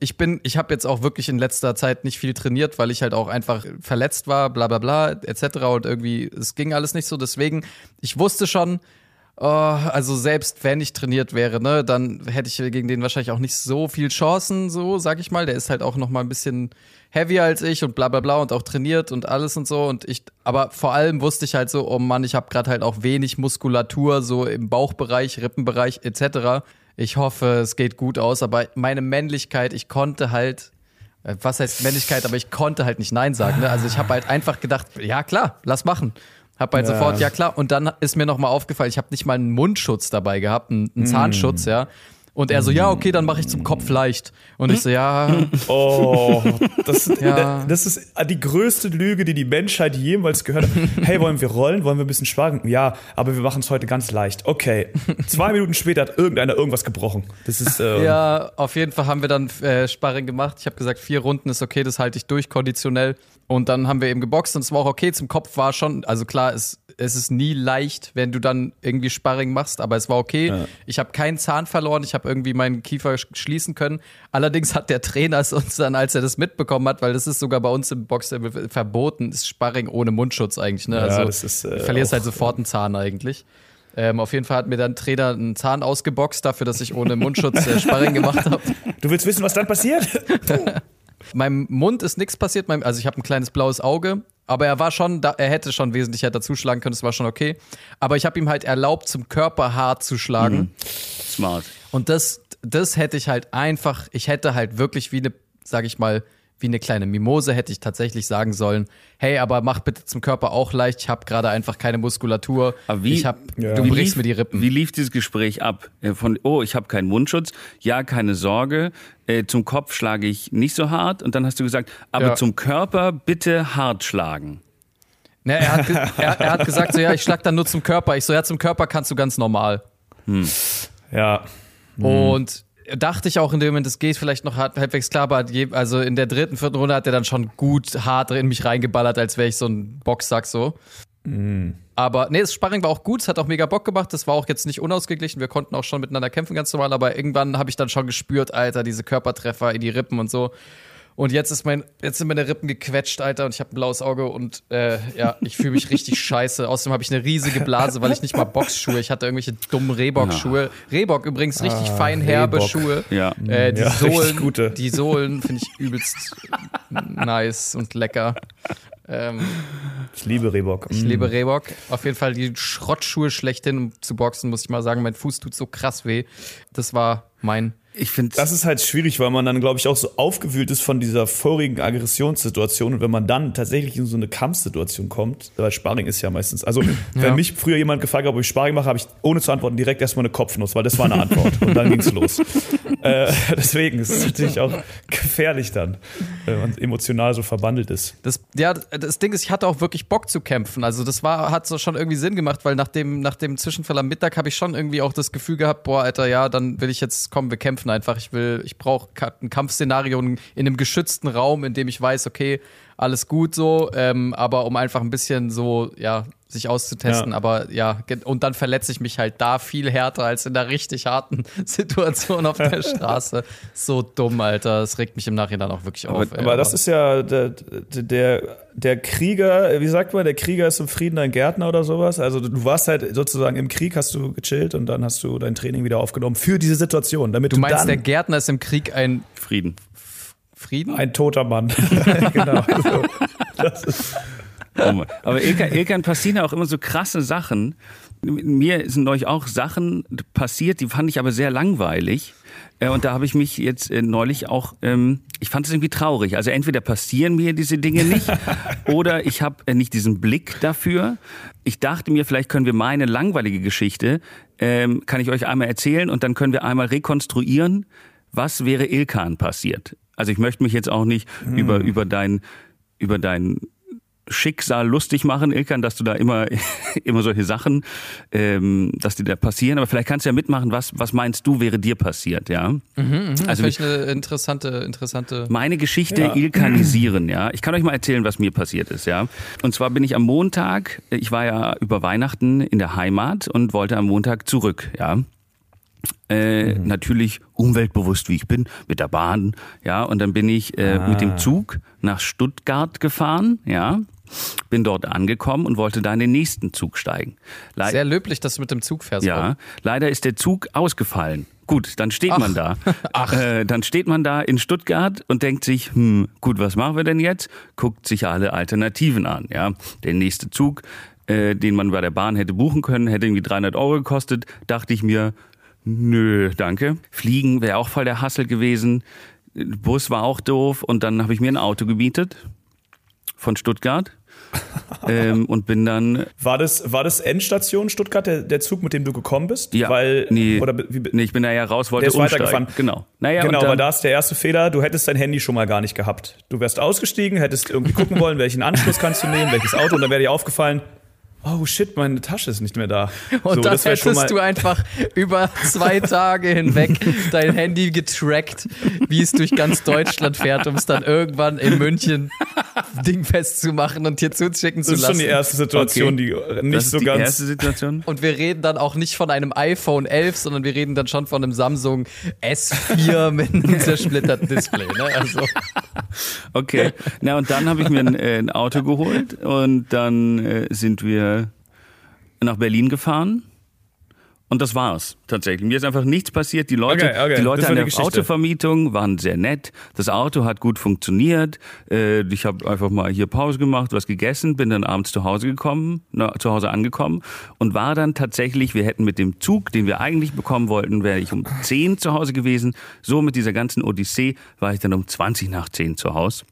ich bin, ich habe jetzt auch wirklich in letzter Zeit nicht viel trainiert, weil ich halt auch einfach verletzt war, bla bla bla, etc. Und irgendwie, es ging alles nicht so. Deswegen, ich wusste schon, oh, also selbst wenn ich trainiert wäre, ne, dann hätte ich gegen den wahrscheinlich auch nicht so viel Chancen, so, sag ich mal. Der ist halt auch noch mal ein bisschen heavier als ich und bla bla bla und auch trainiert und alles und so. Und ich, aber vor allem wusste ich halt so, oh Mann, ich habe gerade halt auch wenig Muskulatur, so im Bauchbereich, Rippenbereich etc. Ich hoffe, es geht gut aus, aber meine Männlichkeit, ich konnte halt, äh, was heißt Männlichkeit, aber ich konnte halt nicht Nein sagen. Ne? Also ich habe halt einfach gedacht, ja klar, lass machen. Hab halt Ja. sofort, ja klar. Und dann ist mir nochmal aufgefallen, ich habe nicht mal einen Mundschutz dabei gehabt, einen, einen Zahnschutz, ja. Und er so, ja, okay, dann mache ich zum Kopf leicht. Und ich so, ja, Oh, das, Ja. das ist die größte Lüge, die die Menschheit jemals gehört hat. Hey, wollen wir rollen? Wollen wir ein bisschen sparen? Ja, aber wir machen es heute ganz leicht. Okay. Zwei Minuten später hat irgendeiner irgendwas gebrochen. Das ist, äh, Ja, auf jeden Fall haben wir dann äh, Sparring gemacht. Ich habe gesagt, vier Runden ist okay, das halte ich durch, konditionell. Und dann haben wir eben geboxt und es war auch okay. Zum Kopf war schon, also klar, es, es ist nie leicht, wenn du dann irgendwie Sparring machst, aber es war okay. Ich habe keinen Zahn verloren, ich habe irgendwie meinen Kiefer sch- schließen können. Allerdings hat der Trainer es uns dann, als er das mitbekommen hat, weil das ist sogar bei uns im Boxen verboten, ist Sparring ohne Mundschutz eigentlich. Ne? Ja, Also das ist, äh, du verlierst auch- halt sofort einen Zahn eigentlich. Ähm, auf jeden Fall hat mir dann Trainer einen Zahn ausgeboxt dafür, dass ich ohne Mundschutz äh, Sparring gemacht habe. Du willst wissen, was dann passiert? Meinem Mund ist nichts passiert, meinem, also ich habe ein kleines blaues Auge, aber er war schon, da, er hätte schon wesentlich härter zuschlagen können, das war schon okay. Aber ich habe ihm halt erlaubt, zum Körper hart zu schlagen. Smart. Und das, das hätte ich halt einfach, ich hätte halt wirklich wie eine, sag ich mal, wie eine kleine Mimose hätte ich tatsächlich sagen sollen, hey, aber mach bitte zum Körper auch leicht, ich habe gerade einfach keine Muskulatur. Aber wie- ich hab, Ja. du Wie brichst lief- mir die Rippen. Wie lief dieses Gespräch ab? Äh, Von, oh, ich habe keinen Mundschutz. Ja, keine Sorge. Äh, zum Kopf schlage ich nicht so hart. Und dann hast du gesagt, aber Ja. zum Körper bitte hart schlagen. Ne, er, hat er, er hat gesagt, so ja, ich schlag dann nur zum Körper. Ich so, ja, zum Körper kannst du ganz normal. Ja. Und dachte ich auch in dem Moment, es geht vielleicht noch halb- halbwegs klar, aber also in der dritten, vierten Runde hat er dann schon gut hart in mich reingeballert, als wäre ich so ein Boxsack so. Aber nee, das Sparring war auch gut, es hat auch mega Bock gemacht, das war auch jetzt nicht unausgeglichen, wir konnten auch schon miteinander kämpfen ganz normal, aber irgendwann habe ich dann schon gespürt, Alter, diese Körpertreffer in die Rippen und so. Und jetzt ist mein, jetzt sind meine Rippen gequetscht, Alter, und ich habe ein blaues Auge und äh, ja, ich fühle mich richtig scheiße. Außerdem habe ich eine riesige Blase, weil ich nicht mal Boxschuhe, ich hatte irgendwelche dummen Reebok-Schuhe. Reebok übrigens richtig fein herbe Reebok. Schuhe. Ja. Äh, die Ja, richtig Sohlen, gute. die Sohlen finde ich übelst nice und lecker. Ähm, Ich liebe Reebok. ich liebe Reebok. Auf jeden Fall die Schrottschuhe schlechthin, um zu boxen, muss ich mal sagen. Mein Fuß tut so krass weh. Das war mein. Ich finde Das ist halt schwierig, weil man dann, glaube ich, auch so aufgewühlt ist von dieser vorigen Aggressionssituation. Und wenn man dann tatsächlich in so eine Kampfsituation kommt, weil Sparring ist ja meistens. Also, wenn Ja. mich früher jemand gefragt hat, ob ich Sparring mache, habe ich ohne zu antworten direkt erstmal eine Kopfnuss, weil das war eine Antwort. Und dann ging's los. Äh, deswegen ist es natürlich auch gefährlich dann, wenn man emotional so verbandelt ist. Das, ja, das Ding ist, ich hatte auch wirklich Bock zu kämpfen. Also das war, hat so schon irgendwie Sinn gemacht, weil nach dem, nach dem Zwischenfall am Mittag habe ich schon irgendwie auch das Gefühl gehabt, boah, Alter, ja, dann will ich jetzt, komm, wir kämpfen kämpfen einfach. Ich will, ich brauche ein Kampfszenario in einem geschützten Raum, in dem ich weiß, okay, alles gut so, ähm, aber um einfach ein bisschen so, ja, sich auszutesten. Ja. Aber ja, und dann verletze ich mich halt da viel härter als in der richtig harten Situation auf der Straße. So dumm, Alter. Das regt mich im Nachhinein auch wirklich aber, auf. Ey, aber das ist ja der, der, der Krieger, wie sagt man, der Krieger ist im Frieden ein Gärtner oder sowas. Also du warst halt sozusagen im Krieg, hast du gechillt und dann hast du dein Training wieder aufgenommen für diese Situation. Damit du, du meinst, dann der Gärtner ist im Krieg ein Frieden. Frieden? Ein toter Mann. genau. Das ist oh Aber Ilkan, Ilkan passieren auch immer so krasse Sachen. Mir sind neulich auch Sachen passiert, die fand ich aber sehr langweilig. Äh, und da habe ich mich jetzt äh, neulich auch, ähm, ich fand es irgendwie traurig. Also entweder passieren mir diese Dinge nicht oder ich habe äh, nicht diesen Blick dafür. Ich dachte mir, vielleicht können wir meine langweilige Geschichte, ähm, kann ich euch einmal erzählen und dann können wir einmal rekonstruieren, was wäre Ilkan passiert. Also ich möchte mich jetzt auch nicht hm. über, über dein, über dein Schicksal lustig machen, Ilkan, dass du da immer, immer solche Sachen, ähm, dass die da passieren. Aber vielleicht kannst du ja mitmachen, was, was meinst du, wäre dir passiert, ja? Mhm, mh, also vielleicht eine interessante, interessante. Meine Geschichte ja. ilkanisieren, ja. Ich kann euch mal erzählen, was mir passiert ist, ja. Und zwar bin ich am Montag, ich war ja über Weihnachten in der Heimat und wollte am Montag zurück, ja. Äh, mhm. Natürlich umweltbewusst, wie ich bin, mit der Bahn, ja. Und dann bin ich äh, ah. mit dem Zug nach Stuttgart gefahren, ja. Bin dort angekommen und wollte da in den nächsten Zug steigen. Le Sehr löblich, dass du mit dem Zug fährst. Ja, auch. leider ist der Zug ausgefallen. Gut, dann steht Ach. man da. Ach. Äh, dann steht man da in Stuttgart und denkt sich, hm, gut, was machen wir denn jetzt? Guckt sich alle Alternativen an. Ja, der nächste Zug, äh, den man bei der Bahn hätte buchen können, hätte irgendwie 300 Euro gekostet. Dachte ich mir, Nö, danke. Fliegen wäre auch voll der Hassel gewesen. Bus war auch doof und dann habe ich mir ein Auto gebietet von Stuttgart. ähm, und bin dann. War das, war das Endstation Stuttgart, der, der Zug, mit dem du gekommen bist? Ja. Weil, nee, oder, wie, nee, ich bin da ja raus, wollte der ist umsteigen. weitergefahren. Genau. Naja, genau, dann, weil da ist der erste Fehler, du hättest dein Handy schon mal gar nicht gehabt. Du wärst ausgestiegen, hättest irgendwie gucken wollen, welchen Anschluss kannst du nehmen, welches Auto, und dann wäre dir aufgefallen, oh shit, meine Tasche ist nicht mehr da. Und so, dann hättest du einfach über zwei Tage hinweg dein Handy getrackt, wie es durch ganz Deutschland fährt, um es dann irgendwann in München Ding festzumachen und dir zuschicken zu lassen. Das ist schon die erste Situation, okay. die nicht das so die ganz. Erste Situation. Und wir reden dann auch nicht von einem iPhone 11, sondern wir reden dann schon von einem Samsung S4 mit einem zersplitterten Display. Ne? Also. Okay, na und dann habe ich mir ein, äh, ein, Auto geholt und dann äh, sind wir nach Berlin gefahren und das war's tatsächlich. Mir ist einfach nichts passiert. Die Leute, okay, okay. Die Leute an der Geschichte. Autovermietung waren sehr nett. Das Auto hat gut funktioniert. Äh, ich habe einfach mal hier Pause gemacht, was gegessen, bin dann abends zu Hause gekommen, na, zu Hause angekommen und war dann tatsächlich, wir hätten mit dem Zug, den wir eigentlich bekommen wollten, wäre ich um 10 zu Hause gewesen. So mit dieser ganzen Odyssee war ich dann um 20 nach 10 zu Hause.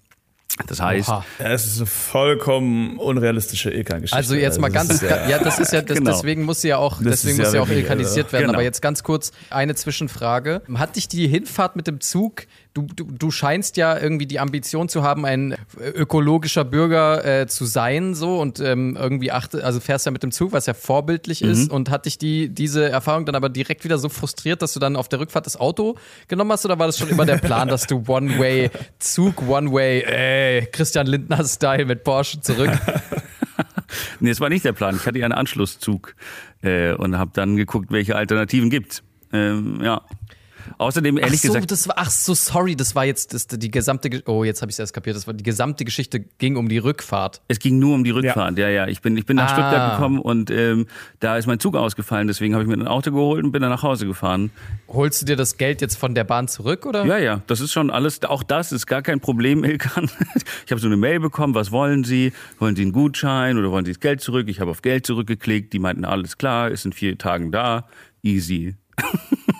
Das heißt, Oha. es ist eine vollkommen unrealistische Ilkan-Geschichte. Also jetzt mal ganz, ja, ja, das ist ja, das, genau. deswegen muss sie ja auch, das deswegen muss ja, ja auch ilkanisiert werden. Genau. Aber jetzt ganz kurz eine Zwischenfrage: Hat dich die Hinfahrt mit dem Zug du, du, du scheinst ja irgendwie die Ambition zu haben, ein ökologischer Bürger äh, zu sein, so und ähm, irgendwie achte, also fährst ja mit dem Zug, was ja vorbildlich mhm. ist, und hat dich die, diese Erfahrung dann aber direkt wieder so frustriert, dass du dann auf der Rückfahrt das Auto genommen hast, oder war das schon immer der Plan, dass du One-Way, Zug One-Way, ey, Christian Lindner-Style mit Porsche zurück? nee, es war nicht der Plan. Ich hatte ja einen Anschlusszug äh, und habe dann geguckt, welche Alternativen gibt. Ähm, ja. Außerdem, ehrlich ach so, gesagt. Das war, ach so, sorry, das war jetzt das, die gesamte, oh, jetzt habe ich es erst kapiert, das war die gesamte Geschichte ging um die Rückfahrt. Es ging nur um die Rückfahrt, ja, ja. ja. Ich bin, ich bin nach ah. Stuttgart gekommen und ähm, da ist mein Zug ausgefallen, deswegen habe ich mir ein Auto geholt und bin dann nach Hause gefahren. Holst du dir das Geld jetzt von der Bahn zurück, oder? Ja, ja, das ist schon alles, auch das ist gar kein Problem, Ilkan. Ich habe so eine Mail bekommen, was wollen Sie? Wollen Sie einen Gutschein oder wollen Sie das Geld zurück? Ich habe auf Geld zurückgeklickt, die meinten, alles klar, ist in vier Tagen da, easy.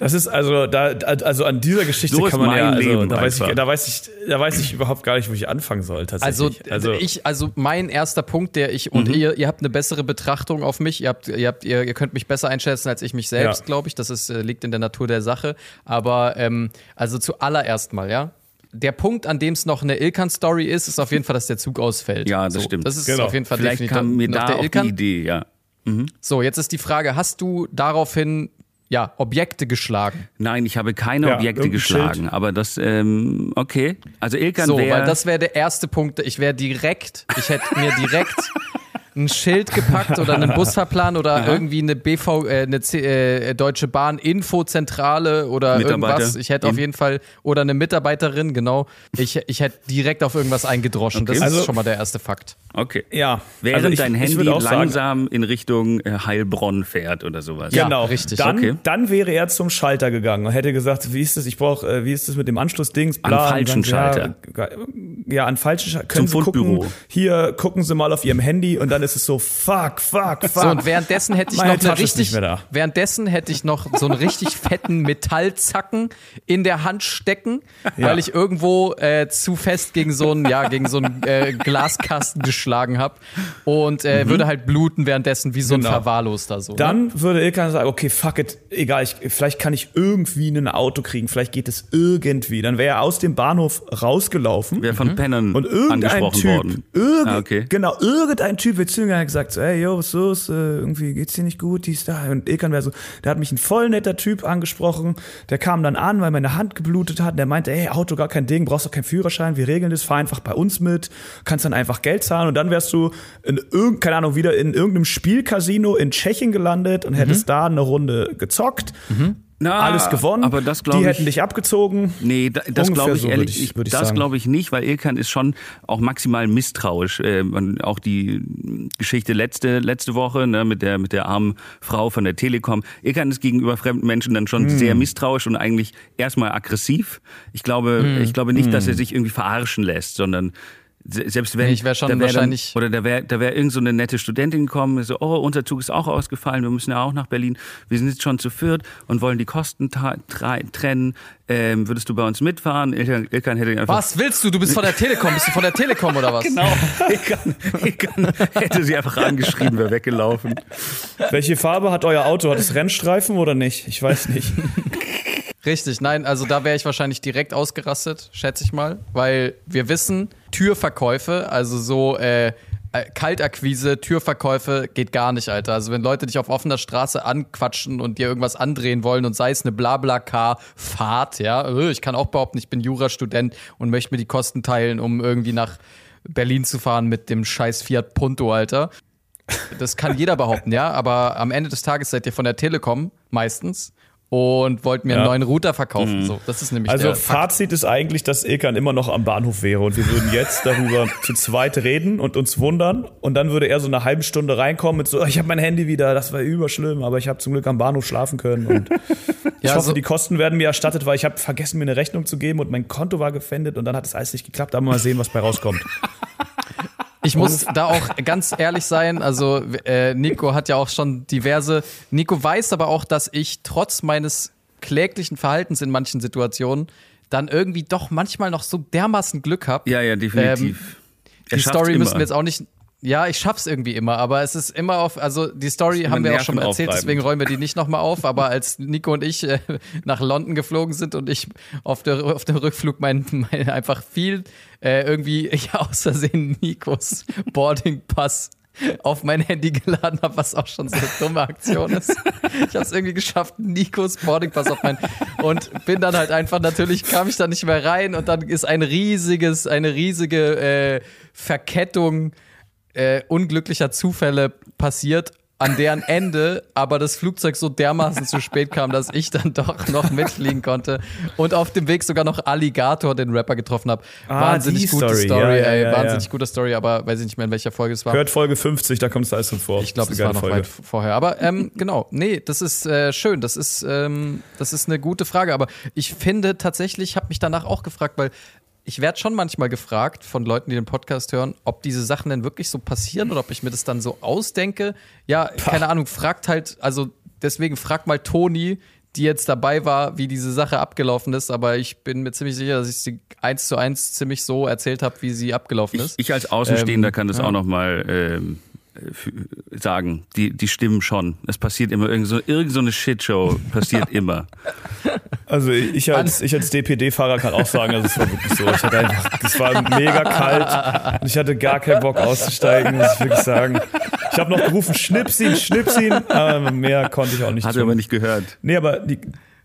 Das ist also da also an dieser Geschichte so kann man ja also, da weiß ich da weiß ich da weiß ich überhaupt gar nicht, wo ich anfangen soll tatsächlich. Also, also ich also mein erster Punkt, der ich und mhm. ihr ihr habt eine bessere Betrachtung auf mich. Ihr habt ihr habt ihr, ihr könnt mich besser einschätzen als ich mich selbst, ja. glaube ich. Das ist äh, liegt in der Natur der Sache. Aber ähm, also zuallererst mal, ja. Der Punkt, an dem es noch eine Ilkan-Story ist, ist auf jeden Fall, dass der Zug ausfällt. Ja, das so, stimmt. Das ist genau. auf jeden Fall Vielleicht definitiv kam mir da der auch Ilkan. die Idee, ja. Mhm. So, jetzt ist die Frage, hast du daraufhin ja, Objekte geschlagen. Nein, ich habe keine Ja, Objekte geschlagen, Schild. aber das, ähm, okay. Also Ilkan So, wäre. weil das wäre der erste Punkt. Ich wäre direkt, ich hätte mir direkt ein Schild gepackt oder einen Busfahrplan oder irgendwie eine BV, äh, eine C, äh, Deutsche Bahn Infozentrale oder irgendwas. Ich hätte auf jeden Fall oder eine Mitarbeiterin, genau. Ich, ich hätte direkt auf irgendwas eingedroschen. Das Okay. ist Also- schon mal der erste Fakt. okay. Ja, Während also ich, dein Handy auch sagen, langsam in Richtung äh, Heilbronn fährt oder sowas. Ja, Genau, richtig. Dann, Okay. dann wäre er zum Schalter gegangen und hätte gesagt, wie ist das? Ich brauche, äh, wie ist das mit dem Anschlussdings? An Bla. Und falschen dann, ja, Schalter. Ja, an falschen Schalter. Können Zum Sie gucken, Fundbüro. hier gucken Sie mal auf Ihrem Handy und dann ist es so, fuck, fuck, fuck. So, und währenddessen hätte ich Meine noch eine richtig, nicht mehr da. währenddessen hätte ich noch so einen richtig fetten Metallzacken in der Hand stecken, weil ich irgendwo äh, zu fest gegen so einen, ja, gegen so einen äh, Glaskasten geschlagen habe und äh, würde halt bluten währenddessen wie so ein Mhm. Genau. Verwahrloster so. ne? Dann würde Ilkan sagen, okay, fuck it, egal, ich, vielleicht kann ich irgendwie ein Auto kriegen, vielleicht geht es irgendwie. Dann wäre er aus dem Bahnhof rausgelaufen. Wäre von Pennern Und irgendein angesprochen Typ, worden. irgend, Ah, okay. genau, irgendein Typ wird gegangen und gesagt, so, ey, yo, was los, äh, irgendwie geht's dir nicht gut, dies, da. Und Ilkan wäre so, der hat mich ein voll netter Typ angesprochen, der kam dann an, weil meine Hand geblutet hat, und der meinte, ey, Auto gar kein Ding, brauchst doch keinen Führerschein, wir regeln das, fahr einfach bei uns mit, kannst dann einfach Geld zahlen. Und dann wärst du in irgend, keine Ahnung, wieder in irgendeinem Spielcasino in Tschechien gelandet und hättest da eine Runde gezockt. Na, Alles gewonnen. Aber das glaube Die ich. hätten dich abgezogen. Nee, da, das glaube ich so ehrlich, würde ich- würde ich das glaube ich nicht, weil Ilkan ist schon auch maximal misstrauisch. Äh, man, auch die Geschichte letzte letzte Woche ne, mit der mit der armen Frau von der Telekom. Ilkan ist gegenüber fremden Menschen dann Hm. schon sehr misstrauisch und eigentlich erstmal aggressiv. Ich glaube, Hm. ich glaube nicht, dass er sich irgendwie verarschen lässt, sondern selbst wenn Nee, ich wär schon da wär wahrscheinlich- dann, oder da wäre da wäre irgend so eine nette Studentin gekommen, so oh unser Zug ist auch ausgefallen, wir müssen ja auch nach Berlin, wir sind jetzt schon zu viert und wollen die Kosten trennen. Ähm, würdest du bei uns mitfahren? Ilkan, Ilkan hätte einfach Was willst du? Du bist von der Telekom. Bist du von der Telekom oder was? Genau. Ilkan, Ilkan hätte sie einfach angeschrieben, wäre weggelaufen. Welche Farbe hat euer Auto? Hat es Rennstreifen oder nicht? Ich weiß nicht. Richtig, nein, also da wäre ich wahrscheinlich direkt ausgerastet, schätze ich mal, weil wir wissen, Türverkäufe, also so äh, äh, Kaltakquise, Türverkäufe geht gar nicht, Alter. Also wenn Leute dich auf offener Straße anquatschen und dir irgendwas andrehen wollen und sei es eine Blabla-Car-Fahrt, ja, äh, ich kann auch behaupten, ich bin Jurastudent und möchte mir die Kosten teilen, um irgendwie nach Berlin zu fahren mit dem scheiß Fiat Punto, Alter. Das kann jeder behaupten, ja, aber am Ende des Tages seid ihr von der Telekom meistens und wollt mir einen Ja. neuen Router verkaufen. So, das ist nämlich Also der Fakt. Fazit ist eigentlich, dass Ilkan immer noch am Bahnhof wäre und wir würden jetzt darüber zu zweit reden und uns wundern und dann würde er so eine halbe Stunde reinkommen mit so, ich habe mein Handy wieder, das war überschlimm, aber ich habe zum Glück am Bahnhof schlafen können und ich Ja, hoffe, so- die Kosten werden mir erstattet, weil ich habe vergessen, mir eine Rechnung zu geben und mein Konto war gefändet und dann hat es alles nicht geklappt, aber mal sehen, was bei rauskommt. Ich muss da auch ganz ehrlich sein. Also äh, Nico hat ja auch schon diverse. Nico weiß aber auch, dass ich trotz meines kläglichen Verhaltens in manchen Situationen dann irgendwie doch manchmal noch so dermaßen Glück habe. Ja, ja, definitiv. Er die Story müssen immer. wir jetzt auch nicht. Ja, ich schaff's irgendwie immer, aber es ist immer auf, also die Story haben wir auch schon mal erzählt, deswegen räumen wir die nicht nochmal auf, aber als Nico und ich äh, nach London geflogen sind und ich auf, der, auf dem Rückflug mein, mein einfach viel äh, irgendwie ja, aus Versehen Nikos Boarding Pass auf mein Handy geladen habe, was auch schon so eine dumme Aktion ist. Ich habe es irgendwie geschafft, Nikos Boarding Pass auf mein und bin dann halt einfach natürlich kam ich da nicht mehr rein und dann ist ein riesiges, eine riesige äh, Verkettung äh, unglücklicher Zufälle passiert, an deren Ende aber das Flugzeug so dermaßen zu spät kam, dass ich dann doch noch mitfliegen konnte und auf dem Weg sogar noch Alligator, den Rapper, getroffen habe. Ah, wahnsinnig gute Story. Story, Ja, ey, ja, wahnsinnig ja. gute Story, aber weiß ich nicht mehr, in welcher Folge es war. Hört Folge 50, da kommt es alles drin vor. Ich glaube, es war noch geile weit vorher. Aber ähm, genau, nee, das ist äh, schön. Das ist, ähm, das ist eine gute Frage. Aber ich finde tatsächlich, ich habe mich danach auch gefragt, weil ich werde schon manchmal gefragt von Leuten, die den Podcast hören, ob diese Sachen denn wirklich so passieren oder ob ich mir das dann so ausdenke. Ja, keine Ahnung, fragt halt, also deswegen fragt mal Toni, die jetzt dabei war, wie diese Sache abgelaufen ist, aber ich bin mir ziemlich sicher, dass ich sie eins zu eins ziemlich so erzählt habe, wie sie abgelaufen Ich, ist. ich als Außenstehender Ähm, kann das ja. auch nochmal ähm, sagen. Die, die stimmen schon. Es passiert immer irgend so, irgend so eine Shitshow passiert immer. Also ich als, ich als DPD-Fahrer kann auch sagen, also es war wirklich so. Ich hatte einfach, es war mega kalt und ich hatte gar keinen Bock auszusteigen, muss ich wirklich sagen. Ich habe noch gerufen, schnips ihn, schnips ihn, aber mehr konnte ich auch nicht Hat tun. aber nicht gehört. Nee, aber die,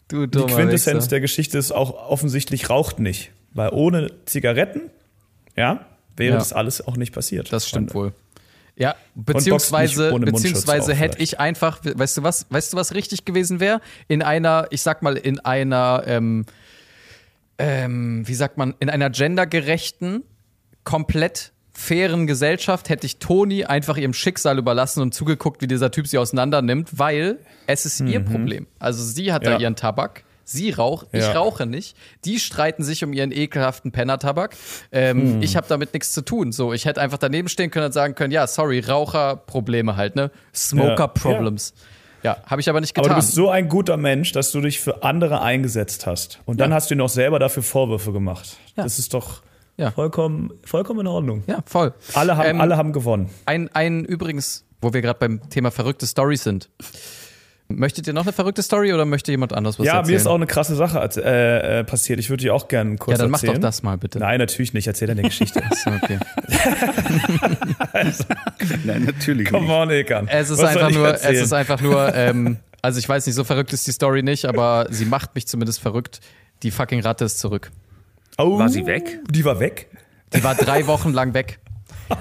Du die Quintessenz Wichser. der Geschichte ist auch offensichtlich raucht nicht. Weil ohne Zigaretten, ja, wäre Ja. das alles auch nicht passiert. Das stimmt Und- wohl. Ja, beziehungsweise, beziehungsweise hätte ich einfach, weißt du was, weißt du was richtig gewesen wäre? In einer, ich sag mal, in einer, ähm, ähm, wie sagt man, in einer gendergerechten, komplett fairen Gesellschaft hätte ich Toni einfach ihrem Schicksal überlassen und zugeguckt, wie dieser Typ sie auseinander nimmt, weil es ist ihr Problem. Also sie hat da Mhm. Ja. ihren Tabak. Sie raucht, ich Ja. rauche nicht. Die streiten sich um ihren ekelhaften Pennertabak. Ähm, Mhm. Ich habe damit nichts zu tun. So, ich hätte einfach daneben stehen können und sagen können, ja, sorry, Raucherprobleme halt, ne? Smoker Ja. Problems. Ja, habe ich aber nicht Aber getan. du bist so ein guter Mensch, dass du dich für andere eingesetzt hast. Und dann hast du dir noch selber dafür Vorwürfe gemacht. Ja. Das ist doch Ja. vollkommen, vollkommen in Ordnung. ja, voll. Alle, haben, Ähm, alle haben gewonnen. Ein, ein übrigens, wo wir gerade beim Thema verrückte Stories sind. Möchtet ihr noch eine verrückte Story oder möchte jemand anders was Ja, erzählen? mir ist auch eine krasse Sache äh, äh, passiert. Ich würde die auch gerne kurz ja, dann mach erzählen. doch das mal bitte. Nein, natürlich nicht. Erzähl deine Geschichte. So, okay. Nein, natürlich Come nicht. on, Ekan. Es ist Was soll einfach ich nur, es erzählen? ist einfach nur, ähm, also ich weiß nicht, so verrückt ist die Story nicht, aber sie macht mich zumindest verrückt. Die fucking Ratte ist zurück. oh, War sie weg? Die war weg? Die war drei Wochen lang weg.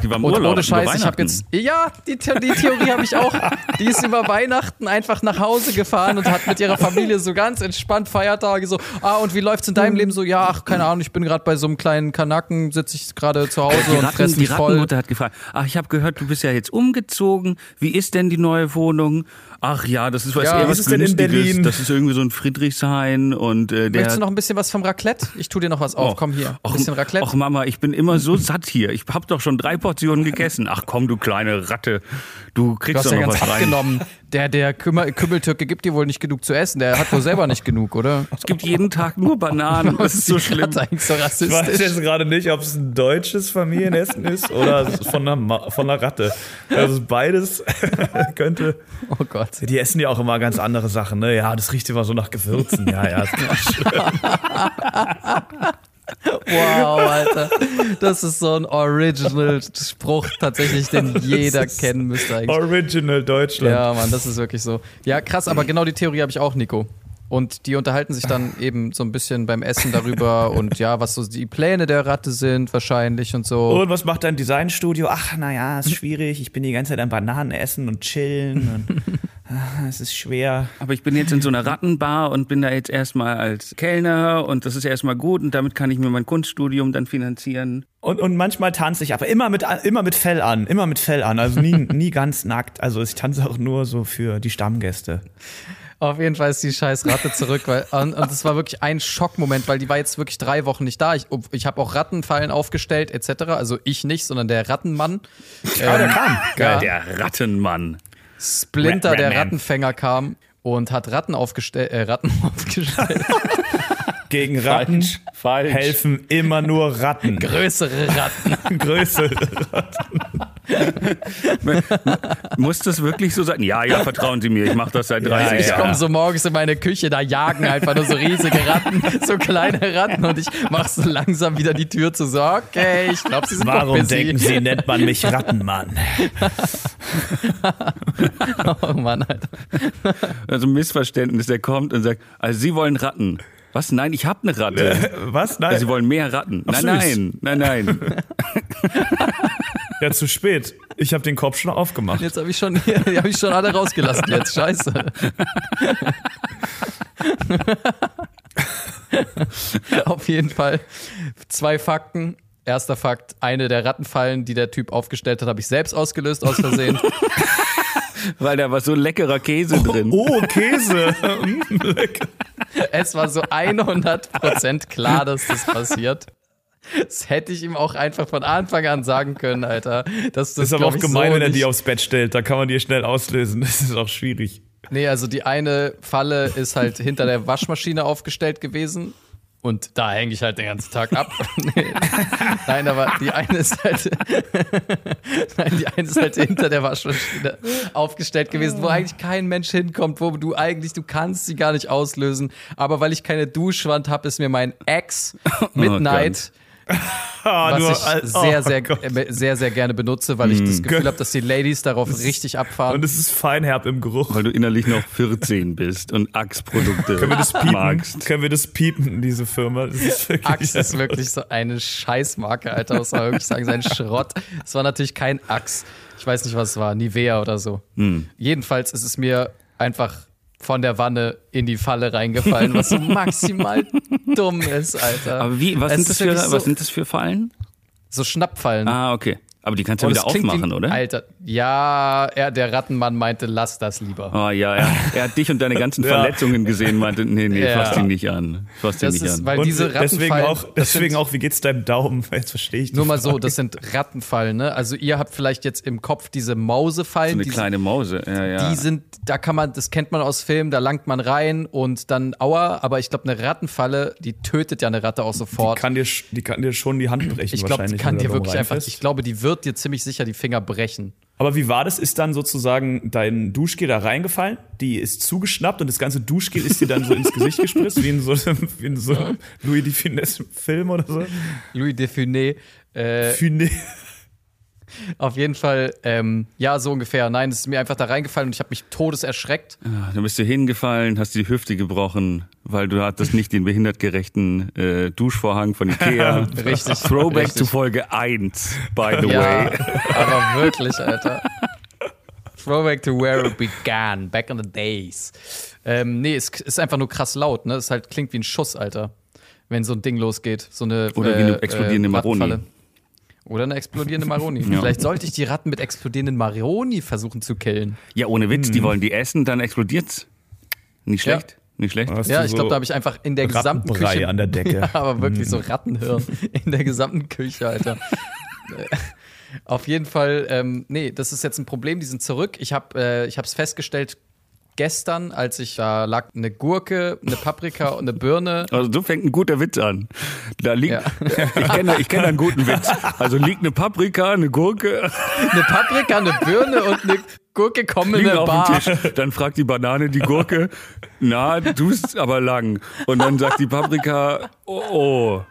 Die war im Urlaub, ohne Scheiß, über ich habe jetzt. Ja, die, die Theorie habe ich auch. Die ist über Weihnachten einfach nach Hause gefahren und hat mit ihrer Familie so ganz entspannt Feiertage so. Ah, und wie läuft's in deinem Leben so? Ja, ach, keine Ahnung, ich bin gerade bei so einem kleinen Kanaken, sitze ich gerade zu Hause Die, und Ratten, fress die mich voll. Rattenmutter hat gefragt, ach, ich habe gehört, du bist ja jetzt umgezogen. Wie ist denn die neue Wohnung? Ach ja, das ist was Ja, eher was ist denn in. Berlin? Das ist irgendwie so ein Friedrichshain und äh, der Möchtest du noch ein bisschen was vom Raclette? Ich tu dir noch was auf. Och, Komm hier. Ein bisschen Raclette. Ach Mama, ich bin immer so satt hier. Ich hab doch schon drei Portionen gegessen. Ach komm, du kleine Ratte. Du Du kriegst hast doch ja noch ganz was rein. Der, der Kümmer, Kümmeltürke gibt dir wohl nicht genug zu essen. Der hat wohl selber nicht genug, oder? Es gibt jeden Tag nur Bananen. Das ist so schlimm. Eigentlich so Ich weiß rassistisch. jetzt gerade nicht, ob es ein deutsches Familienessen ist oder von einer, Ma von einer Ratte. Also beides könnte. Oh Gott. Die essen ja auch immer ganz andere Sachen, ne? Ja, das riecht immer so nach Gewürzen. Ja, ja. Wow, Alter. Das ist so ein Original-Spruch tatsächlich, den jeder kennen müsste eigentlich. Original Deutschland. Ja, Mann, das ist wirklich so. Ja, krass, aber genau die Theorie habe ich auch, Nico. Und die unterhalten sich dann eben so ein bisschen beim Essen darüber und ja, was so die Pläne der Ratte sind wahrscheinlich und so. Und was macht dein Designstudio? Ach, naja, ist schwierig. Ich bin die ganze Zeit am Bananen essen und chillen. Und, es ist schwer. Aber ich bin jetzt in so einer Rattenbar und bin da jetzt erstmal als Kellner und das ist erstmal gut und damit kann ich mir mein Kunststudium dann finanzieren. Und, und manchmal tanze ich, aber immer mit, immer mit Fell an. Immer mit Fell an. Also nie, nie ganz nackt. Also ich tanze auch nur so für die Stammgäste. Auf jeden Fall ist die scheiß Ratte zurück, weil und, und das war wirklich ein Schockmoment, weil die war jetzt wirklich drei Wochen nicht da. Ich, ich habe auch Rattenfallen aufgestellt etc. Also ich nicht, sondern der Rattenmann. Ah, der kam. Ja. Der Rattenmann. Splinter, der. Rattenfänger kam und hat Ratten aufgestellt, äh, Ratten aufgestellt. Gegen Ratten Falsch, falsch. helfen immer nur Ratten. Größere Ratten. Größe. Muss das wirklich so sein? Ja, ja, vertrauen Sie mir, ich mache das seit 30 Ja, Ich ja. komme so morgens in meine Küche, da jagen einfach nur so riesige Ratten, so kleine Ratten und ich mach so langsam wieder die Tür zu. So, okay, ich glaube, sie sind Warum busy. denken Sie, nennt man mich Rattenmann? Oh Mann, Alter. Also ein Missverständnis, der kommt und sagt, also Sie wollen Ratten. Was? Nein, ich habe eine Ratte. Was? Also, Sie Nein. wollen mehr Ratten. Nein, süß. nein, nein, nein. Ja, zu spät. Ich habe den Kopf schon aufgemacht. Jetzt habe ich schon, habe ich schon alle rausgelassen jetzt. Scheiße. Auf jeden Fall zwei Fakten. Erster Fakt, eine der Rattenfallen, die der Typ aufgestellt hat, habe ich selbst ausgelöst aus Versehen. Weil da war so leckerer Käse drin. Oh, Käse. Mm, lecker. Es war so 100% klar, dass das passiert. Das hätte ich ihm auch einfach von Anfang an sagen können, Alter. Das, das ist aber auch gemein, so wenn er die aufs Bett stellt. Da kann man die schnell auslösen. Das ist auch schwierig. Nee, also die eine Falle ist halt hinter der Waschmaschine aufgestellt gewesen. Und da hänge ich halt den ganzen Tag ab. Nein, aber die eine Seite, Nein, die eine Seite hinter der Waschmaschine aufgestellt gewesen, wo eigentlich kein Mensch hinkommt, wo du eigentlich, du kannst sie gar nicht auslösen. Aber weil ich keine Duschwand habe, ist mir mein Ex Midnight was nur ich sehr, oh sehr, Gott. äh, sehr, sehr gerne benutze, weil ich das Gefühl habe, dass die Ladies darauf richtig abfahren. Und es ist feinherb im Geruch. Weil du innerlich noch 14 bist und Axe-Produkte Können wir das piepen? magst. Können wir das piepen, diese Firma? Das ist wirklich, Axe ist wirklich so eine Scheißmarke, Alter, muss man wirklich sagen, sein Schrott. Es war natürlich kein Axe. Ich weiß nicht, was es war, Nivea oder so. Hm. Jedenfalls ist es mir einfach von der Wanne in die Falle reingefallen, was so maximal dumm ist, Alter. Aber wie, was, Es sind das, für, so, was sind das für Fallen? so Schnappfallen. Ah, okay. Aber die kannst du Und wieder aufmachen, oder? Alter, ja, er, der Rattenmann meinte, lass das lieber. Oh ja, er, er hat dich und deine ganzen Ja. Verletzungen gesehen, meinte, nee, nee, Ja. fass ihn nicht an. Fass ihn Das nicht ist, an. weil Und diese deswegen Rattenfallen, auch, das deswegen sind, auch, wie geht's deinem Daumen? Jetzt verstehe ich die nur mal so, Frage. das sind Rattenfallen, ne? Also ihr habt vielleicht jetzt im Kopf diese so Mausefallen, eine die kleine Mause. Ja, ja. Die sind, da kann man, das kennt man aus Filmen, da langt man rein und dann aua, aber ich glaube, eine Rattenfalle, die tötet ja eine Ratte auch die sofort. kann, dir, die kann dir schon die Hand brechen. ich glaube, die wahrscheinlich, kann dir wirklich einfach, ich glaube, die wird dir ziemlich sicher die Finger brechen. Aber wie war das? Ist dann sozusagen dein Duschgel da reingefallen? Die ist zugeschnappt und das ganze Duschgel ist dir dann so ins Gesicht gespritzt, wie in so einem, wie in so einem Louis de Finesse-Film oder so? Louis de Funès, äh, Finet. Auf jeden Fall, ähm, ja, so ungefähr. Nein, es ist mir einfach da reingefallen und ich habe mich todeserschreckt. Ja, Dann bist du hingefallen, hast die Hüfte gebrochen, weil du hattest nicht den behindertgerechten äh, Duschvorhang von Ikea. Richtig. Throwback richtig. zu Folge 1, by the Ja, way. aber wirklich, Alter. Throwback to where it began, back in the days. Ähm, nee, es ist einfach nur krass laut, ne? Es halt klingt wie ein Schuss, Alter. Wenn so ein Ding losgeht. So eine, Oder wie eine explodierende Maroni. Oder eine explodierende Maroni. Vielleicht sollte ich die Ratten mit explodierenden Maroni versuchen zu killen. Ja, ohne Witz, Hm. die wollen die essen, dann explodiert's. Nicht Ja. schlecht. Nicht schlecht. Hast Ja, ich so glaube, da habe ich einfach in der gesamten Küche. an der Decke. Ja, aber wirklich so Rattenhirn in der gesamten Küche, Alter. Äh, Auf jeden Fall, ähm, nee, das ist jetzt ein Problem, die sind zurück. Ich habe äh, ich es festgestellt gestern, als ich da lag eine Gurke, eine Paprika und eine Birne. Also so fängt ein guter Witz an. Da liegt, Ja. ich kenne ich kenn einen guten Witz. Also liegt eine Paprika, eine Gurke, Eine Paprika, eine Birne und eine Gurke kommen in auf Bar. Dann fragt die Banane die Gurke, na, du tust aber lang. Und dann sagt die Paprika, oh, oh.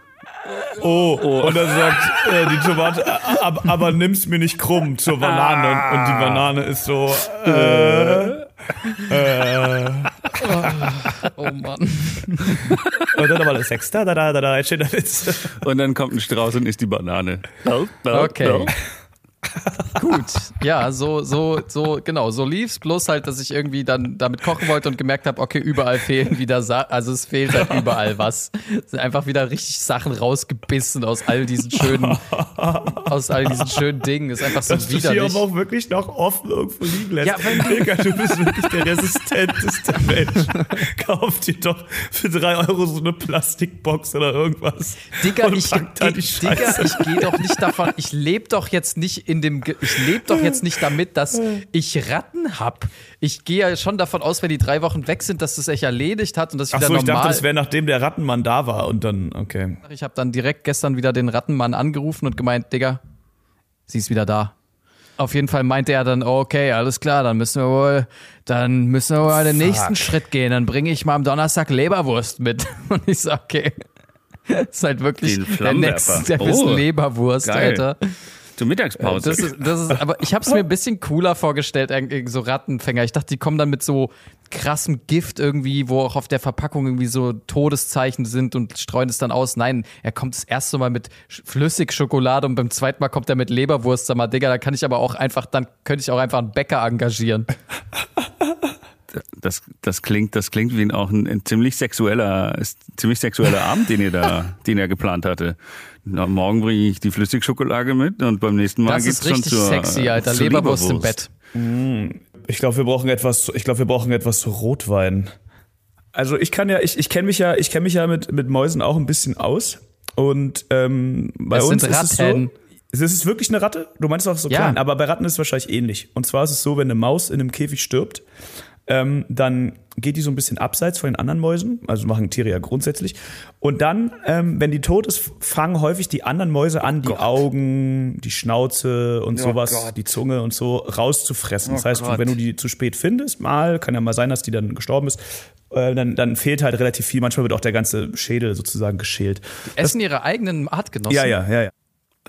Oh, und dann sagt äh, die Tomate, äh, aber, aber nimm's mir nicht krumm zur Banane. Und, und die Banane ist so, äh, äh, Oh Mann. und dann aber das Sex, da, da, da, da, steht da Witz. Und dann kommt ein Strauß und isst die Banane. Okay. Gut, ja, so, so, so, genau, so lief's. Bloß halt, dass ich irgendwie dann damit kochen wollte und gemerkt habe, okay, überall fehlen wieder, Sa also es fehlt halt überall was. Es sind einfach wieder richtig Sachen rausgebissen aus all diesen schönen, aus all diesen schönen Dingen. Ist einfach so Dass du sie widerlich. aber auch wirklich noch offen irgendwo liegen lässt. Ja, Digga, du bist wirklich der resistenteste Mensch. Kauf dir doch für drei Euro so eine Plastikbox oder irgendwas. Digga, ich, die Digga, ich gehe doch nicht davon, ich lebe doch jetzt nicht in dem, Ge- ich lebe doch jetzt nicht damit, dass ich Ratten hab. Ich gehe ja schon davon aus, wenn die drei Wochen weg sind, dass das sich erledigt hat und dass ich Ach wieder so, ich normal. dachte, das wäre nachdem der Rattenmann da war und dann, okay. Ich habe dann direkt gestern wieder den Rattenmann angerufen und gemeint, Digga, sie ist wieder da. Auf jeden Fall meinte er dann, okay, alles klar, dann müssen wir wohl, dann müssen wir wohl den nächsten Schritt gehen. Dann bringe ich mal am Donnerstag Leberwurst mit. Und ich so, okay. ist halt wirklich der Step ist Oh, Leberwurst, geil. Alter. Zur Mittagspause. Das ist, das ist, aber ich habe es mir ein bisschen cooler vorgestellt, irgendwie so Rattenfänger. Ich dachte, die kommen dann mit so krassem Gift irgendwie, wo auch auf der Verpackung irgendwie so Todeszeichen sind und streuen es dann aus. Nein, er kommt das erste Mal mit Sch- Flüssigschokolade und beim zweiten Mal kommt er mit Leberwurst. Sag mal, Digga, da kann ich aber auch einfach, dann könnte ich auch einfach einen Bäcker engagieren. Das, das klingt, das klingt wie ein, auch ein, ein ziemlich sexueller, ist ziemlich sexueller Abend, den ihr da, den er geplant hatte. Na, morgen bringe ich die Flüssigschokolade mit und beim nächsten Mal Das geht's ist schon richtig zur, sexy, Alter. zur Leberwurst im. Bett. Ich glaube, wir brauchen etwas, ich glaube, wir brauchen etwas zu Rotwein. Also ich kann ja, ich, ich kenne mich ja, ich kenne mich ja mit, mit Mäusen auch ein bisschen aus. Und ähm, bei Es uns sind ist es so. Ratten. Es ist wirklich eine Ratte? Du meinst auch so Ja. klein, aber bei Ratten ist es wahrscheinlich ähnlich. Und zwar ist es so, wenn eine Maus in einem Käfig stirbt, ähm, dann geht die so ein bisschen abseits von den anderen Mäusen, also machen Tiere ja grundsätzlich. Und dann, ähm, wenn die tot ist, fangen häufig die anderen Mäuse an, die Gott. Augen, die Schnauze und Oh sowas, Gott. die Zunge und so rauszufressen. das Oh heißt, Gott. wenn du die zu spät findest, mal, kann ja mal sein, dass die dann gestorben ist, äh, dann, dann fehlt halt relativ viel. Manchmal wird auch der ganze Schädel sozusagen geschält. Essen ihre eigenen Artgenossen. Ja, ja, ja, ja.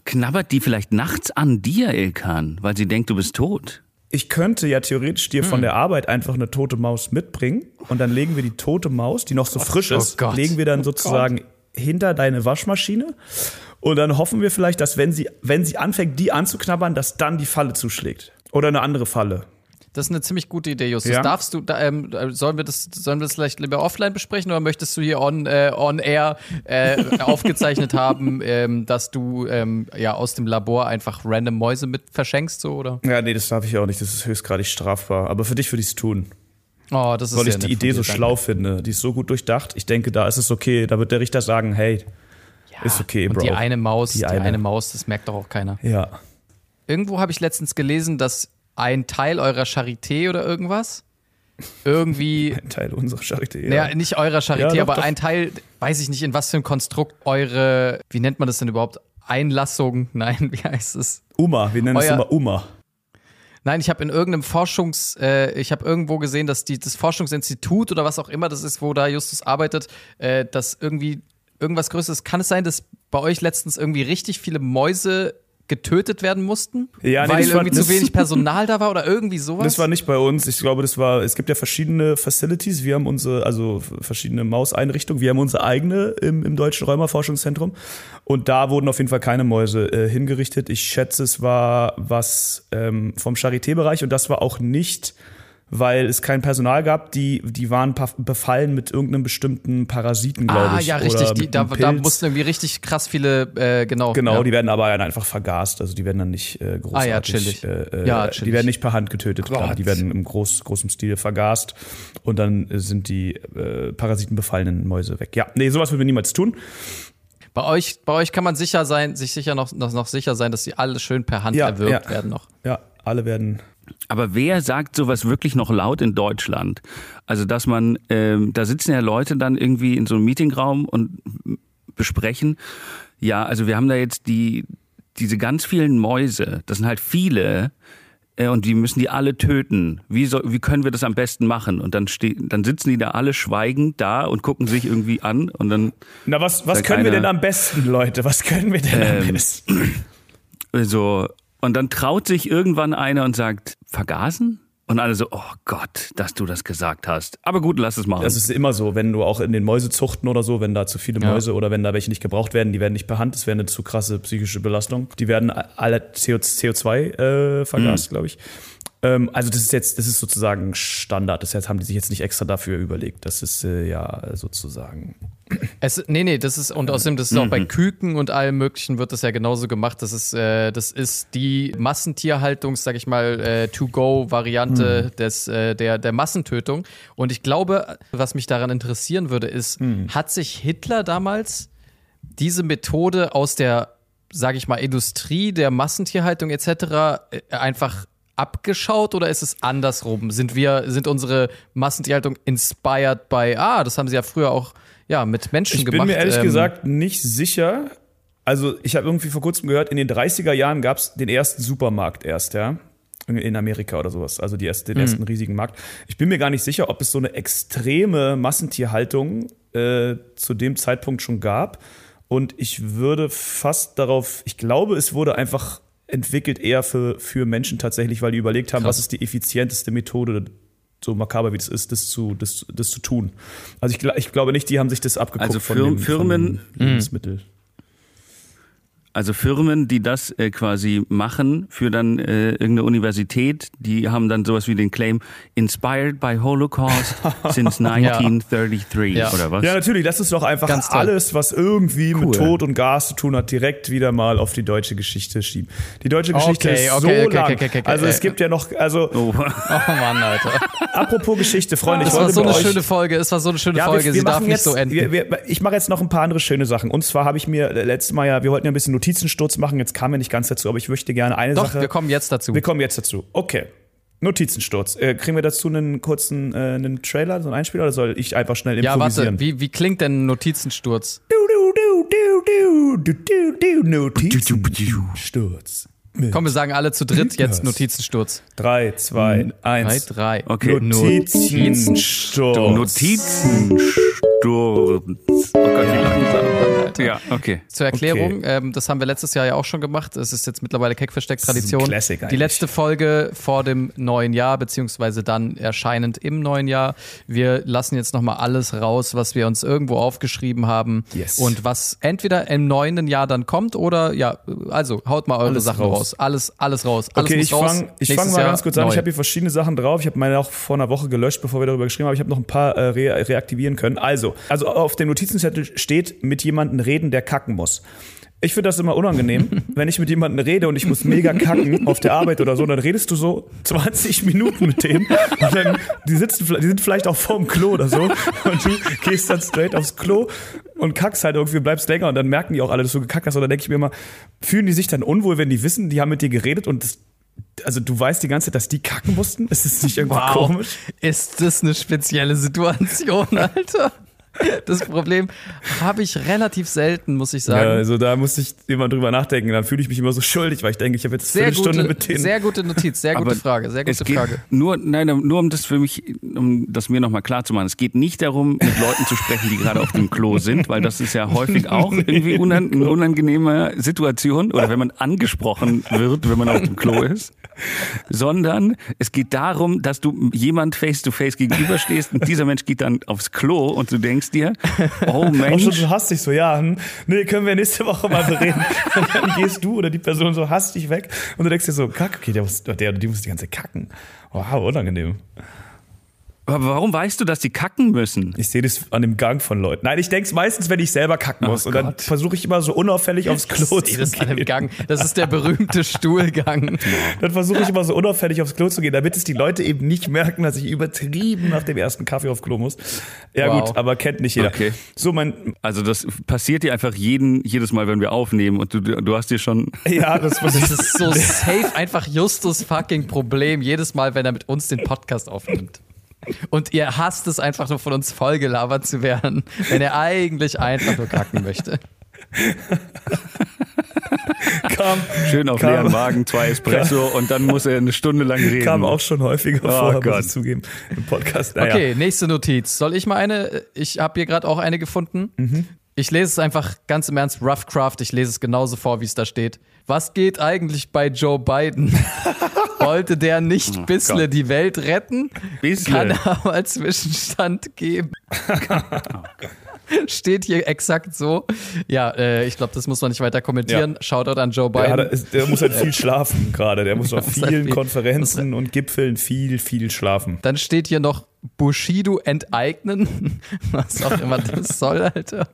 Knabbert die vielleicht nachts an dir, Ilkan, weil sie denkt, du bist tot? Ich könnte ja theoretisch dir Hm. von der Arbeit einfach eine tote Maus mitbringen und dann legen wir die tote Maus, die noch so frisch oh ist, Gott. legen wir dann sozusagen hinter deine Waschmaschine und dann hoffen wir vielleicht, dass wenn sie, wenn sie anfängt, die anzuknabbern, dass dann die Falle zuschlägt. Oder eine andere Falle. Das ist eine ziemlich gute Idee, Justus. Ja. Darfst du, ähm, sollen wir das, sollen wir das vielleicht lieber offline besprechen oder möchtest du hier on, äh, on air äh, aufgezeichnet haben, ähm, dass du ähm, ja aus dem Labor einfach random Mäuse mit verschenkst, so oder? Ja, nee, das darf ich auch nicht. Das ist höchstgradig strafbar. Aber für dich würde ich es tun. Oh, das ist Weil ich die Idee so danke. schlau finde. Die ist so gut durchdacht. Ich denke, da ist es okay. Da wird der Richter sagen, hey, ist okay, Und Bro. die eine Maus, die, Die eine. eine. Maus, das merkt doch auch keiner. ja. Irgendwo habe ich letztens gelesen, dass ein Teil eurer Charité oder irgendwas irgendwie Ein Teil unserer Charité. Ja. Naja, nicht eurer Charité, Ja, doch, aber doch. ein Teil, weiß ich nicht, in was für ein Konstrukt eure, wie nennt man das denn überhaupt? Einlassung? Nein, wie heißt es? Uma, wir nennen es Euer- immer Uma. Nein, ich habe in irgendeinem Forschungs, äh, ich habe irgendwo gesehen, dass die, das Forschungsinstitut oder was auch immer das ist, wo da Justus arbeitet, äh, dass irgendwie irgendwas Größeres. Kann es sein, dass bei euch letztens irgendwie richtig viele Mäuse getötet werden mussten? Ja, nee, weil war- irgendwie zu wenig Personal da war oder irgendwie sowas? Das war nicht bei uns. Ich glaube, das war, es gibt ja verschiedene Facilities. Wir haben unsere, also verschiedene Mauseinrichtungen. Wir haben unsere eigene im, im Deutschen Rheumaforschungszentrum. Und da wurden auf jeden Fall keine Mäuse äh, hingerichtet. Ich schätze, es war was ähm, vom Charité-Bereich und das war auch nicht, weil es kein Personal gab. Die, die waren befallen mit irgendeinem bestimmten Parasiten, glaube ah, ich. ja, oder richtig. Die, mit da, da mussten irgendwie richtig krass viele, äh, genau. Genau, ja. die werden aber einfach vergast. Also die werden dann nicht äh, großartig. Ah ja, chillig. Äh, äh, Ja, Die chillig. werden nicht per Hand getötet, klar. Die werden im groß, großem Stil vergast und dann sind die äh, parasitenbefallenen Mäuse weg. Ja, nee, sowas würden wir niemals tun. Bei euch, bei euch kann man sicher sein, sich sicher noch, noch, noch sicher sein, dass die alle schön per Hand Ja, erwürgt ja. werden noch. Ja, alle werden. Aber wer sagt sowas wirklich noch laut in Deutschland? Also, dass man, ähm, da sitzen ja Leute dann irgendwie in so einem Meetingraum und besprechen, ja, also wir haben da jetzt die, diese ganz vielen Mäuse, das sind halt viele, äh, und die müssen die alle töten. Wie, soll, wie können wir das am besten machen? Und dann, ste dann sitzen die da alle schweigend da und gucken sich irgendwie an und dann Na, was, was können wir einer- denn am besten, Leute? Was können wir denn am Ähm, besten? so, und dann traut sich irgendwann einer und sagt, vergasen? Und alle so, oh Gott, dass du das gesagt hast. Aber gut, lass es machen. Das ist immer so, wenn du auch in den Mäusezuchten oder so, wenn da zu viele Ja. Mäuse oder wenn da welche nicht gebraucht werden, die werden nicht Hand, das wäre eine zu krasse psychische Belastung. Die werden alle CO, CO2 äh, vergast, glaube ich. Ähm, also das ist jetzt, das ist sozusagen Standard. Das heißt, haben die sich jetzt nicht extra dafür überlegt. Das ist äh, ja sozusagen. Es, nee, nee, das ist, und außerdem, das ist auch bei Küken und allem Möglichen wird das ja genauso gemacht. Das ist, äh, das ist die Massentierhaltung, sag ich mal, äh, To-Go-Variante des, äh, der, der Massentötung. Und ich glaube, was mich daran interessieren würde, ist, hat sich Hitler damals diese Methode aus der, sag ich mal, Industrie der Massentierhaltung etc. äh, einfach abgeschaut oder ist es andersrum? Sind wir, sind unsere Massentierhaltung inspired by, ah, das haben sie ja früher auch ja, mit Menschen Ich bin gemacht. mir ehrlich ähm, gesagt nicht sicher. Also ich habe irgendwie vor kurzem gehört, in den 30er Jahren gab es den ersten Supermarkt erst, ja. In- Amerika oder sowas, also die erste, den ersten riesigen Markt. Ich bin mir gar nicht sicher, ob es so eine extreme Massentierhaltung äh, zu dem Zeitpunkt schon gab. Und ich würde fast darauf, ich glaube, es wurde einfach entwickelt eher für, für Menschen tatsächlich, weil die überlegt haben, Krass. was ist die effizienteste Methode, so makaber wie das ist, das zu, das, das zu tun. Also ich, ich glaube nicht, die haben sich das abgeguckt Also von Fir- dem, Firmen- von dem Lebensmittel. Also Firmen, die das äh, quasi machen für dann äh, irgendeine Universität, die haben dann sowas wie den Claim Inspired by Holocaust since 1933 Ja. oder was? Ja, natürlich, das ist doch einfach Ganz alles, was irgendwie Cool. mit Tod und Gas zu tun hat, direkt wieder mal auf die deutsche Geschichte schieben. Die deutsche Geschichte Okay, ist okay, so okay, lang. okay, okay, okay, also es äh, gibt ja noch, also Oh. Oh Mann, Alter. apropos Geschichte, Freunde, ich Das war wollte so mit eine euch schöne Folge. Es war so eine schöne Ja, Folge. wir, wir Sie darf machen nicht jetzt, so enden. Wir, wir, ich mache jetzt noch ein paar andere schöne Sachen. Und zwar habe ich mir äh, letztes Mal ja, wir wollten ja ein bisschen Notizensturz machen, jetzt kam mir nicht ganz dazu, aber ich möchte gerne eine Doch, Sache. wir kommen jetzt dazu. wir kommen jetzt dazu. Okay. Notizensturz. Äh, kriegen wir dazu einen kurzen äh, einen Trailer, so einen Einspieler, oder soll ich einfach schnell Ja, improvisieren? warte, wie, wie klingt denn Notizensturz? Du, du, du, du, du, du, du, du, Notizensturz. Komm, wir sagen alle zu dritt jetzt Notizensturz. Drei, zwei, Drei, eins. drei. Okay. Notizensturz. Notizensturz. Oh Gott, wie langsam. Ja, okay. Zur Erklärung, ähm, das haben wir letztes Jahr ja auch schon gemacht. Es ist jetzt mittlerweile Keck versteckt ist ein Tradition. Classic eigentlich. Die letzte Folge vor dem neuen Jahr, beziehungsweise dann erscheinend im neuen Jahr. Wir lassen jetzt nochmal alles raus, was wir uns irgendwo aufgeschrieben haben. Yes. Und was entweder im neuen Jahr dann kommt oder ja, also haut mal eure Alles Sachen raus. raus. Alles, alles raus. Alles Okay, ich fange fang mal Jahr ganz kurz an. neu. Ich habe hier verschiedene Sachen drauf. Ich habe meine auch vor einer Woche gelöscht, bevor wir darüber geschrieben haben. Ich habe noch ein paar äh, re reaktivieren können. Also, also auf dem Notizenzettel steht mit jemandem reden, der kacken muss. Ich finde das immer unangenehm, wenn ich mit jemandem rede und ich muss mega kacken auf der Arbeit oder so, dann redest du so 20 Minuten mit denen und dann, die sitzen, die sind vielleicht auch vorm Klo oder so und du gehst dann straight aufs Klo und kackst halt irgendwie, bleibst länger und dann merken die auch alle, dass du gekackt hast und dann denke ich mir immer, fühlen die sich dann unwohl, wenn die wissen, die haben mit dir geredet und das, also du weißt die ganze Zeit, dass die kacken mussten? Ist das nicht irgendwie Wow. komisch? Ist das eine spezielle Situation, Alter? Das Problem habe ich relativ selten, muss ich Ja, sagen. also da muss ich immer drüber nachdenken. Dann fühle ich mich immer so schuldig, weil ich denke, ich habe jetzt Sehr eine Stunde gute, mit denen. sehr gute Notiz, sehr gute Aber Frage, sehr gute geht Frage. Nur, nein, nur um das für mich, um das mir nochmal klar zu machen. Es geht nicht darum, mit Leuten zu sprechen, die gerade auf dem Klo sind, weil das ist ja häufig auch irgendwie unan, eine unangenehme Situation oder wenn man angesprochen wird, wenn man auf dem Klo ist. Sondern es geht darum, dass du jemand face to face gegenüberstehst und dieser Mensch geht dann aufs Klo und du denkst dir, oh auch schon Mensch, so hastig so, ja, hm, nee, können wir nächste Woche mal bereden. Und dann gehst du oder die Person so hastig weg und du denkst dir so, kack, okay, der, muss, der oder die muss die ganze Zeit kacken. Wow, unangenehm. Aber warum weißt du, dass die kacken müssen? Ich sehe das an dem Gang von Leuten. Nein, ich denke es meistens, wenn ich selber kacken Oh muss. und dann versuche ich immer so unauffällig aufs Klo Ich zu sehe das an dem gehen. Gang. Das ist der berühmte Stuhlgang. Dann versuche ich immer so unauffällig aufs Klo zu gehen, damit es die Leute eben nicht merken, dass ich übertrieben nach dem ersten Kaffee aufs Klo muss. Ja Wow. gut, aber kennt nicht jeder. Okay. So, mein, Also das passiert dir einfach jeden, jedes Mal, wenn wir aufnehmen und du, du hast dir schon ja, das Das ist so safe einfach Justus fucking Problem jedes Mal, wenn er mit uns den Podcast aufnimmt. Und ihr hasst es einfach nur von uns vollgelabert zu werden, wenn er eigentlich einfach nur kacken möchte. kam, schön auf Kam- leeren Magen, zwei Espresso und dann muss er eine Stunde lang reden. kam auch schon häufiger Oh vor, muss Gott. ich zugeben, im Podcast. Naja. Okay, nächste Notiz. Soll ich mal eine? Ich habe hier gerade auch eine gefunden. Ich lese es einfach ganz im Ernst, Roughcraft, ich lese es genauso vor, wie es da steht. Was geht eigentlich bei Joe Biden? Wollte der nicht bissle Gott. die Welt retten? Bissle. Kann er mal Zwischenstand geben? Steht hier exakt so. Ja, äh, ich glaube, das muss man nicht weiter kommentieren. Ja. Shoutout an Joe Der, Biden. hat, ist- der muss halt viel schlafen gerade. Der muss auf halt vielen viel- Konferenzen und Gipfeln viel, viel schlafen. Dann steht hier noch Bushido enteignen. Was auch immer das soll, Alter.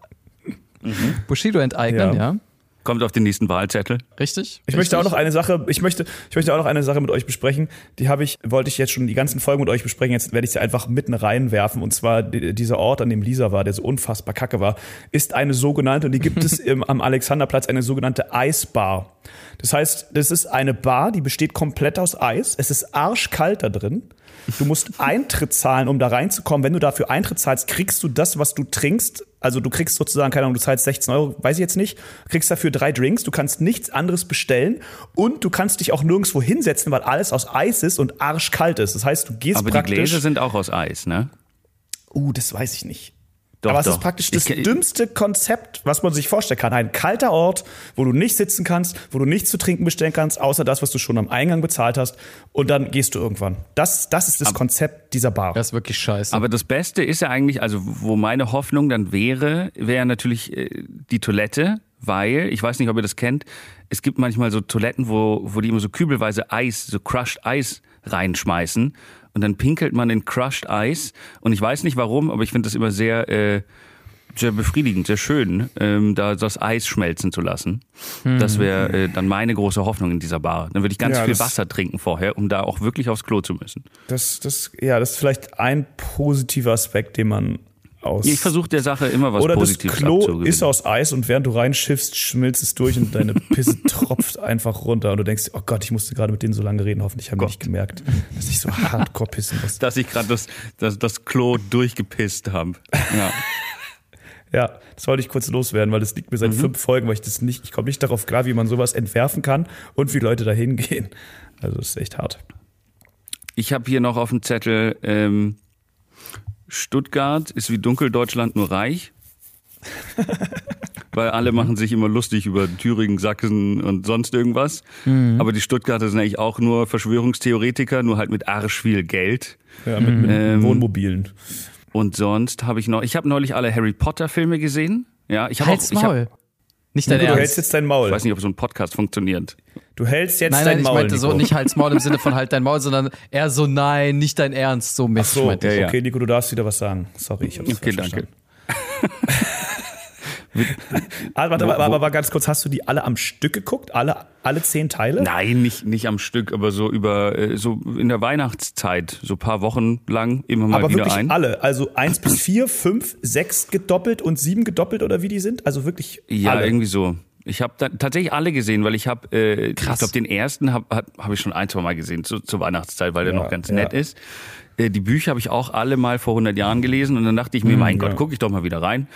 Bushido enteignen, ja. Ja. Kommt auf den nächsten Wahlzettel. Richtig? Ich möchte auch Richtig? noch eine Sache, ich möchte, ich möchte auch noch eine Sache mit euch besprechen. Die habe ich, wollte ich jetzt schon die ganzen Folgen mit euch besprechen. Jetzt werde ich sie einfach mitten reinwerfen. Und zwar die- dieser Ort, an dem Lisa war, der so unfassbar kacke war, ist eine sogenannte, und die gibt es im, am Alexanderplatz, eine sogenannte Eisbar. Das heißt, das ist eine Bar, die besteht komplett aus Eis. Es ist arschkalt da drin. Du musst Eintritt zahlen, um da reinzukommen. Wenn du dafür Eintritt zahlst, kriegst du das, was du trinkst. Also du kriegst sozusagen, keine Ahnung, du zahlst 16 Euro, weiß ich jetzt nicht, kriegst dafür drei Drinks, du kannst nichts anderes bestellen und du kannst dich auch nirgendwo hinsetzen, weil alles aus Eis ist und arschkalt ist. Das heißt, du gehst Aber die praktisch. Gläser sind auch aus Eis, ne? uh, das weiß ich nicht. Doch, Aber es doch. ist praktisch Ich das kenn- dümmste Konzept, was man sich vorstellen kann. Ein kalter Ort, wo du nicht sitzen kannst, wo du nichts zu trinken bestellen kannst, außer das, was du schon am Eingang bezahlt hast. Und dann gehst du irgendwann. Das, das ist das Konzept dieser Bar. Das ist wirklich scheiße. Aber das Beste ist ja eigentlich, also wo meine Hoffnung dann wäre, wäre natürlich äh, die Toilette, weil, ich weiß nicht, ob ihr das kennt, es gibt manchmal so Toiletten, wo, wo die immer so kübelweise Eis, so Crushed Eis reinschmeißen und dann pinkelt man in Crushed Eis und ich weiß nicht warum, aber ich finde das immer sehr, äh, sehr befriedigend, sehr schön, ähm, da das Eis schmelzen zu lassen. Das wäre äh, dann meine große Hoffnung in dieser Bar. Dann würde ich ganz Ja, viel Wasser trinken vorher, um da auch wirklich aufs Klo zu müssen. Das, das, ja, das ist vielleicht ein positiver Aspekt, den man aus. Ich versuche der Sache immer was Oder das Positives Klo abzugewinnen. ist aus Eis und während du reinschiffst, schmilzt es durch und deine Pisse tropft einfach runter und du denkst, oh Gott, ich musste gerade mit denen so lange reden, hoffentlich haben die nicht gemerkt, dass ich so hardcore pissen muss. dass ich gerade das, das, das Klo durchgepisst habe. Ja. Ja, das wollte ich kurz loswerden, weil das liegt mir seit fünf Folgen, weil ich das nicht, ich komme nicht darauf klar, wie man sowas entwerfen kann und wie Leute da hingehen. Also das ist echt hart. Ich habe hier noch auf dem Zettel, ähm, Stuttgart ist wie Dunkeldeutschland nur reich. Weil alle machen sich immer lustig über Thüringen, Sachsen und sonst irgendwas. Aber die Stuttgarter sind eigentlich auch nur Verschwörungstheoretiker, nur halt mit arsch viel Geld. Ja, mit, mit Ähm, Wohnmobilen. Und sonst habe ich noch, ich habe neulich alle Harry Potter Filme gesehen. Ja, ich habe auch, ich hab. Nicht dein Du hältst Ernst. jetzt dein ich Maul. weiß nicht, ob so ein Podcast funktioniert. Du hältst jetzt Nein, dein nein, ich Maul. meinte so Nico. nicht Halt's Maul im Sinne von halt dein Maul, sondern eher so, nein, nicht dein Ernst, so Mist. So, meinte ich. okay, Nico, du darfst wieder was sagen. Sorry, ich hab's Okay, falsch danke. Ah, warte, aber, aber, aber ganz kurz, hast du die alle am Stück geguckt? Alle, alle zehn Teile? Nein, nicht, nicht am Stück, aber so über, äh, so in der Weihnachtszeit, so paar Wochen lang immer mal aber wieder wirklich ein. alle. Also eins bis vier, fünf, sechs gedoppelt und sieben gedoppelt oder wie die sind? Also wirklich Ja, alle. irgendwie so. Ich habe tatsächlich alle gesehen, weil ich habe, äh, ich glaube, den ersten habe hab, hab ich schon ein, zwei Mal gesehen zu, zur Weihnachtszeit, weil der Ja, noch ganz ja. nett ist. Äh, die Bücher habe ich auch alle mal vor 100 Jahren gelesen und dann dachte ich mir, mein Gott, ja. guck ich doch mal wieder rein.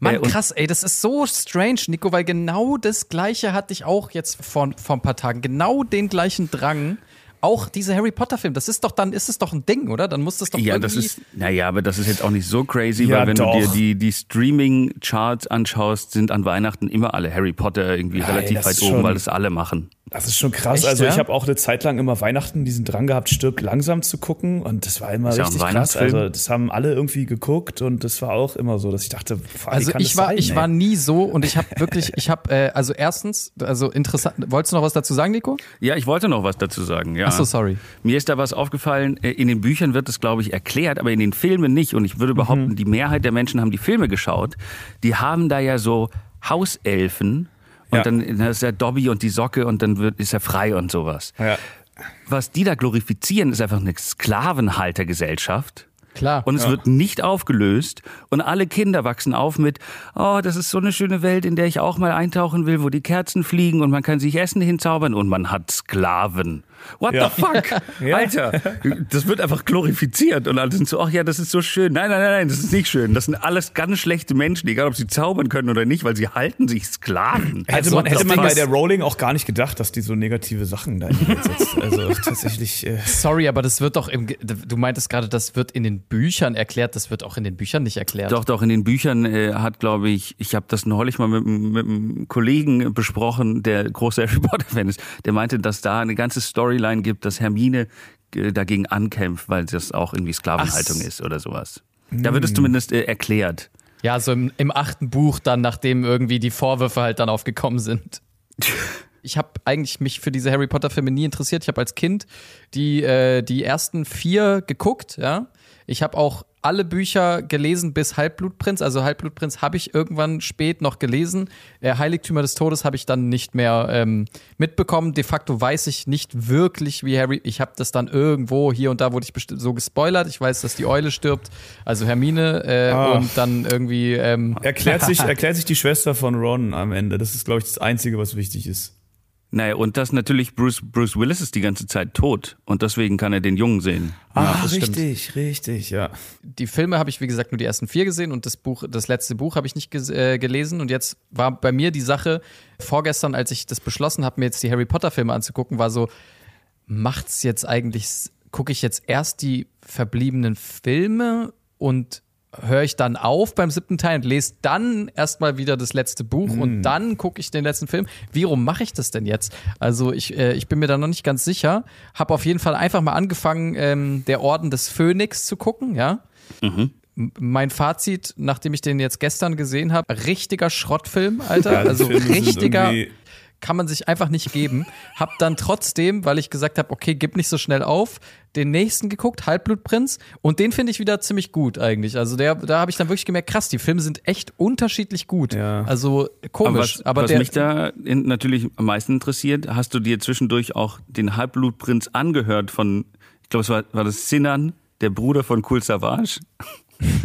Mann, Äh, krass, ey, das ist so strange, Nico, weil genau das Gleiche hatte ich auch jetzt vor, vor ein paar Tagen. Genau den gleichen Drang. Auch diese Harry Potter-Film, das ist doch dann, ist es doch ein Ding, oder? Dann muss das doch Ja, irgendwie. das ist, naja, aber das ist jetzt auch nicht so crazy, Ja, weil wenn doch. du dir die, die Streaming-Charts anschaust, sind an Weihnachten immer alle Harry Potter irgendwie Nein, relativ das weit oben, schon- weil das alle machen. Das ist schon krass. Echt, also ich ja? habe auch eine Zeit lang immer Weihnachten diesen Drang gehabt, stirb langsam zu gucken und das war immer Ist ja auch ein richtig krass. Also das haben alle irgendwie geguckt und das war auch immer so, dass ich dachte, boah, wie Also kann ich das war, sein, ich ey? war nie so und ich habe wirklich, ich habe, äh, also erstens, also interessant. Wolltest du noch was dazu sagen, Nico? Ja, ich wollte noch was dazu sagen. Ja. Ach so, sorry. Mir ist da was aufgefallen, äh, in den Büchern wird es, glaube ich, erklärt, aber in den Filmen nicht. Und ich würde behaupten, Mhm. die Mehrheit der Menschen haben die Filme geschaut. Die haben da ja so Hauselfen. Und Ja. dann da ist der Dobby und die Socke und dann wird, ist er frei und sowas. Ja. Was die da glorifizieren, ist einfach eine Sklavenhaltergesellschaft. Klar. Und es wird nicht aufgelöst. Und alle Kinder wachsen auf mit, oh, das ist so eine schöne Welt, in der ich auch mal eintauchen will, wo die Kerzen fliegen und man kann sich Essen hinzaubern und man hat Sklaven. What Ja. the fuck? Ja. Alter, das wird einfach glorifiziert und alle sind so, ach ja, das ist so schön. Nein, nein, nein, nein, das ist nicht schön. Das sind alles ganz schlechte Menschen, egal ob sie zaubern können oder nicht, weil sie halten sich Sklaven. Hätte Also, man, hätte man bei der Rowling auch gar nicht gedacht, dass die so negative Sachen da setzt. Also tatsächlich. Äh, Sorry, aber das wird doch im, du meintest gerade, das wird in den Büchern erklärt, das wird auch in den Büchern nicht erklärt. Doch, doch, in den Büchern äh, hat, glaube ich, ich habe das neulich mal mit, einem- mit einem Kollegen besprochen, der großer Harry Potter-Fan ist. Der meinte, dass da eine ganze Storyline gibt, dass Hermine äh, dagegen ankämpft, weil das auch irgendwie Sklavenhaltung Ach. ist oder sowas. Da wird es zumindest äh, erklärt. Ja, so im, im achten Buch dann, nachdem irgendwie die Vorwürfe halt dann aufgekommen sind. Ich habe eigentlich mich für diese Harry Potter Filme nie interessiert. Ich habe als Kind die äh, die ersten vier geguckt, ja. Ich habe auch alle Bücher gelesen bis Halbblutprinz. Also Halbblutprinz habe ich irgendwann spät noch gelesen. Äh, Heiligtümer des Todes habe ich dann nicht mehr ähm, mitbekommen. De facto weiß ich nicht wirklich, wie Harry. Ich habe das dann irgendwo hier und da wurde ich so gespoilert. Ich weiß, dass die Eule stirbt, also Hermine äh, Ah. und dann irgendwie. Ähm, erklärt, sich, erklärt sich die Schwester von Ron am Ende. Das ist, glaube ich, das Einzige, was wichtig ist. Naja, und das natürlich, Bruce, Bruce Willis ist die ganze Zeit tot und deswegen kann er den Jungen sehen. Ah, das stimmt. richtig, richtig, ja. die Filme habe ich, wie gesagt, nur die ersten vier gesehen und das Buch, das letzte Buch habe ich nicht äh, gelesen. Und jetzt war bei mir die Sache, vorgestern, als ich das beschlossen habe, mir jetzt die Harry Potter-Filme anzugucken, war so, macht's jetzt eigentlich, gucke ich jetzt erst die verbliebenen Filme und höre ich dann auf beim siebten Teil und lese dann erstmal wieder das letzte Buch und dann gucke ich den letzten Film. Wie rum mache ich das denn jetzt? Also ich, äh, ich bin mir da noch nicht ganz sicher. Habe auf jeden Fall einfach mal angefangen, ähm, der Orden des Phönix zu gucken, ja. M- Mein Fazit, nachdem ich den jetzt gestern gesehen habe, richtiger Schrottfilm, Alter. Ja, also richtiger kann man sich einfach nicht geben. Hab dann trotzdem, weil ich gesagt habe, okay, gib nicht so schnell auf, den nächsten geguckt, Halbblutprinz, und den finde ich wieder ziemlich gut eigentlich. Also der, da habe ich dann wirklich gemerkt, krass, die Filme sind echt unterschiedlich gut. Ja. Also Aber komisch. was, Aber, was der, mich da in, natürlich am meisten interessiert, hast du dir zwischendurch auch den Halbblutprinz angehört von, ich glaube, es war, war das Sinan, der Bruder von Cool Savage?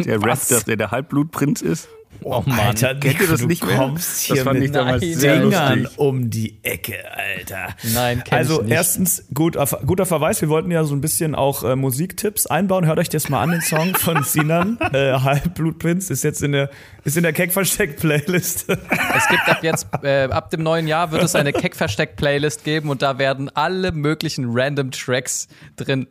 Der Rap, dass der der Halbblutprinz ist. Oh Mann, Alter, kennt ihr das du nicht mehr? kommst hier Das fand mit ich damals Nein, sehr Dingern lustig. um die Ecke, Alter. Nein, kenn Also ich nicht. erstens guter, guter Verweis. Wir wollten ja so ein bisschen auch äh, Musiktipps einbauen. Hört euch das mal an, den Song von Sinan. äh, Halbblutprinz ist jetzt in der ist in der Keck versteckt Playlist. Es gibt ab jetzt, äh, ab dem neuen Jahr wird es eine Keck-Versteckt-Playlist geben und da werden alle möglichen random Tracks drin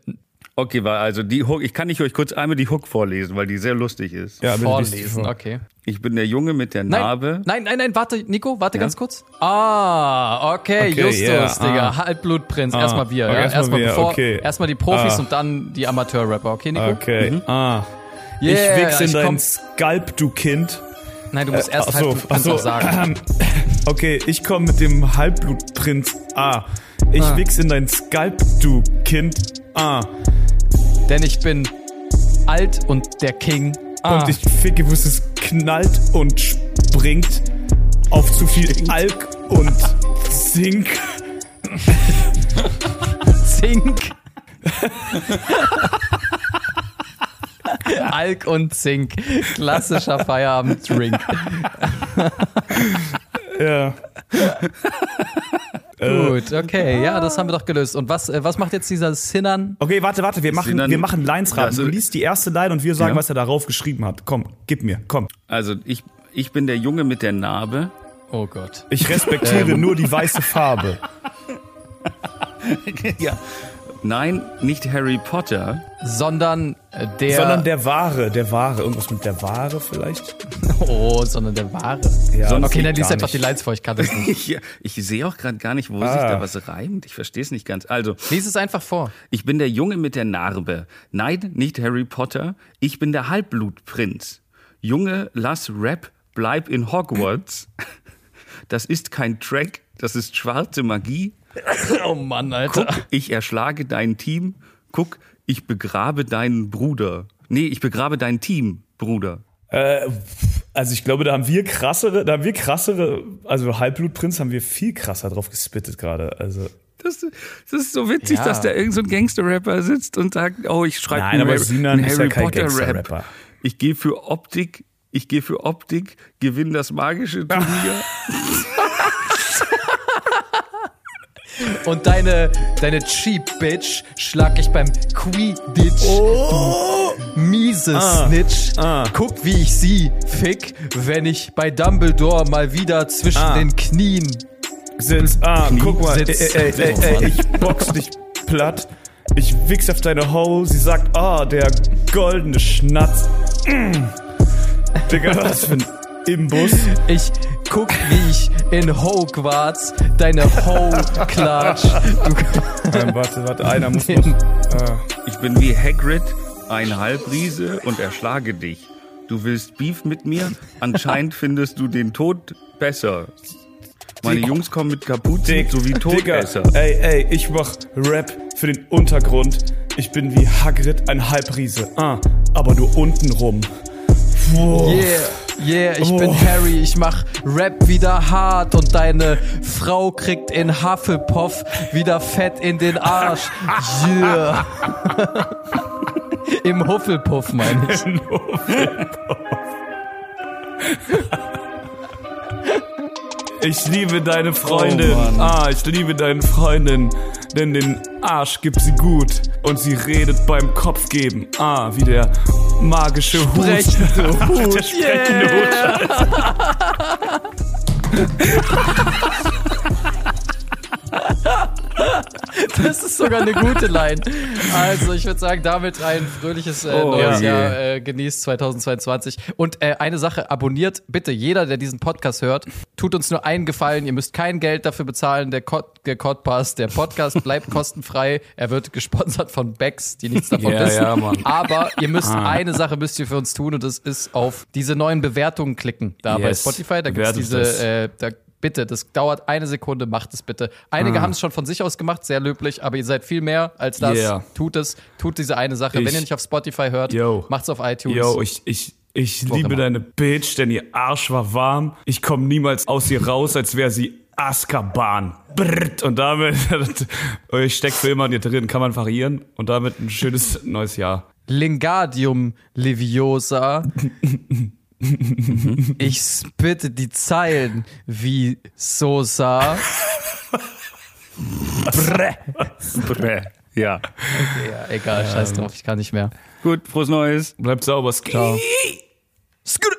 Okay, war also die Hook. Ich kann nicht euch kurz einmal die Hook vorlesen, weil die sehr lustig ist. ja, vorlesen. vor. Okay. Ich bin der Junge mit der Nein, Narbe. nein, nein, nein, warte, Nico, warte ganz kurz. Ah, okay, Okay, Justus, yeah, Digga, ah. Halbblutprinz. Ah, erstmal wir, okay, ja? erstmal wir, bevor, okay. erstmal die Profis Ah. und dann die Amateurrapper, okay, Nico? Okay. Ah. Yeah, ich wichs in ich dein komm- Skalp, du Kind. Nein, du musst erst Ach so, Halbblutprinz so. auch sagen. Okay, ich komme mit dem Halbblutprinz. Ah. Ich Ah. wichs in dein Skalp, du Kind. Ah. Denn ich bin alt und der King. Ah. Und ich ficke, wo es knallt und springt auf zu viel Alk und Zink. Zink. Alk und Zink. Klassischer Feierabend-Drink. Ja. Gut, okay, ja, das haben wir doch gelöst. Und was, äh, was macht jetzt dieser Sinnern? Okay, warte, warte, wir machen, dann- wir machen Lines raten. Also- du liest die erste Line und wir sagen, Ja. was er darauf geschrieben hat. Komm, gib mir, komm. Also ich, ich bin der Junge mit der Narbe. Oh Gott. Ich respektiere nur die weiße Farbe. Ja. Nein, nicht Harry Potter. Sondern der. Sondern der Wahre, der Wahre. Irgendwas mit der Wahre vielleicht? Oh, sondern der Wahre. Ja, Sonst Okay, dann liest einfach die Lines vor, ich kann das nicht. Ich, ich sehe auch gerade gar nicht, wo sich Ah. da was reimt. Ich verstehe es nicht ganz. Also, Lies es einfach vor. ich bin der Junge mit der Narbe. Nein, nicht Harry Potter. Ich bin der Halbblutprinz. Junge, lass Rap, bleib in Hogwarts. Das ist kein Track, das ist schwarze Magie. Oh Mann, Alter. Guck, ich erschlage dein Team. Guck, ich begrabe deinen Bruder. Nee, ich begrabe dein Team, Bruder. Äh, also ich glaube, da haben wir krassere, da haben wir krassere, also Halbblutprinz haben wir viel krasser drauf gespittet gerade. Also Das, das ist so witzig, Ja. dass da irgendein so ein Gangster-Rapper sitzt und sagt, oh, ich schreibe Nein, einen aber Rap- einen ist ja kein Gangster-Rapper. Ich gehe für Optik, ich gehe für Optik, gewinne das magische Turnier. Und deine, deine Cheap Bitch schlag ich beim Quidditch. Oh. Du miese Ah. Snitch. Ah. Guck, wie ich sie fick, wenn ich bei Dumbledore mal wieder zwischen Ah. den Knien. Sitz, ah, guck mal, Sitz. ey, ey, ey, ey, ich box dich platt. Ich wichs auf deine Ho, sie sagt, ah, der goldene Schnatz. Mm. Digga, was für ein Imbus. Ich guck, wie ich in Hogwarts deine Ho klatsch. Du, Ähm, warte, warte, einer muss Ah. Ich bin wie Hagrid, ein Halbriese und erschlage dich. Du willst Beef mit mir? Anscheinend findest du den Tod besser. Meine Dick. Jungs kommen mit Kapuzen Dick, sowie Digga, Todesser. ey, ey, ich mach Rap für den Untergrund. Ich bin wie Hagrid, ein Halbriese. Ah, aber nur unten rum. Wow. Yeah, yeah, ich bin Oh. Harry, ich mach Rap wieder hart und deine Frau kriegt in Hufflepuff wieder Fett in den Arsch. Yeah. Im Hufflepuff meine ich. Ich liebe deine Freundin. Oh, ah, ich liebe deine Freundin. Denn den Arsch gibt sie gut. Und sie redet beim Kopf geben. Ah, wie der magische Hut. Sprechende Hut. Der sprechende Hut. Das ist sogar eine gute Line. Also, ich würde sagen, damit ein fröhliches äh, Oh, neues je. Jahr äh, genießt 2022. Und äh, eine Sache, abonniert bitte jeder, der diesen Podcast hört, tut uns nur einen Gefallen. Ihr müsst kein Geld dafür bezahlen. Der, Cod der Codpass, der Podcast bleibt kostenfrei. Er wird gesponsert von Becks, die nichts davon Ja, wissen. ja, Mann. Aber ihr müsst eine Sache müsst ihr für uns tun und das ist auf diese neuen Bewertungen klicken. Da bei Yes. Spotify, da gibt's Bewertet diese, äh, da Bitte, das dauert eine Sekunde, macht es bitte. Einige Ah. haben es schon von sich aus gemacht, sehr löblich, aber ihr seid viel mehr als das. Yeah. Tut es, tut diese eine Sache. Ich- Wenn ihr nicht auf Spotify hört, Yo. macht's auf iTunes. Yo, ich, ich, ich liebe deine Bitch, denn ihr Arsch war warm. Ich komme niemals aus ihr raus, als wäre sie Azkaban. Brrrt. Und damit, ich steck für immer in ihr drin, kann man variieren. Und damit ein schönes neues Jahr. Lingadium Leviosa. Ich spitte die Zeilen wie Sosa. Brä. Bräh. Ja. Okay, ja, egal, scheiß drauf, ich kann nicht mehr. Gut, frohes Neues. Bleibt sauber. Ciao. Skrr.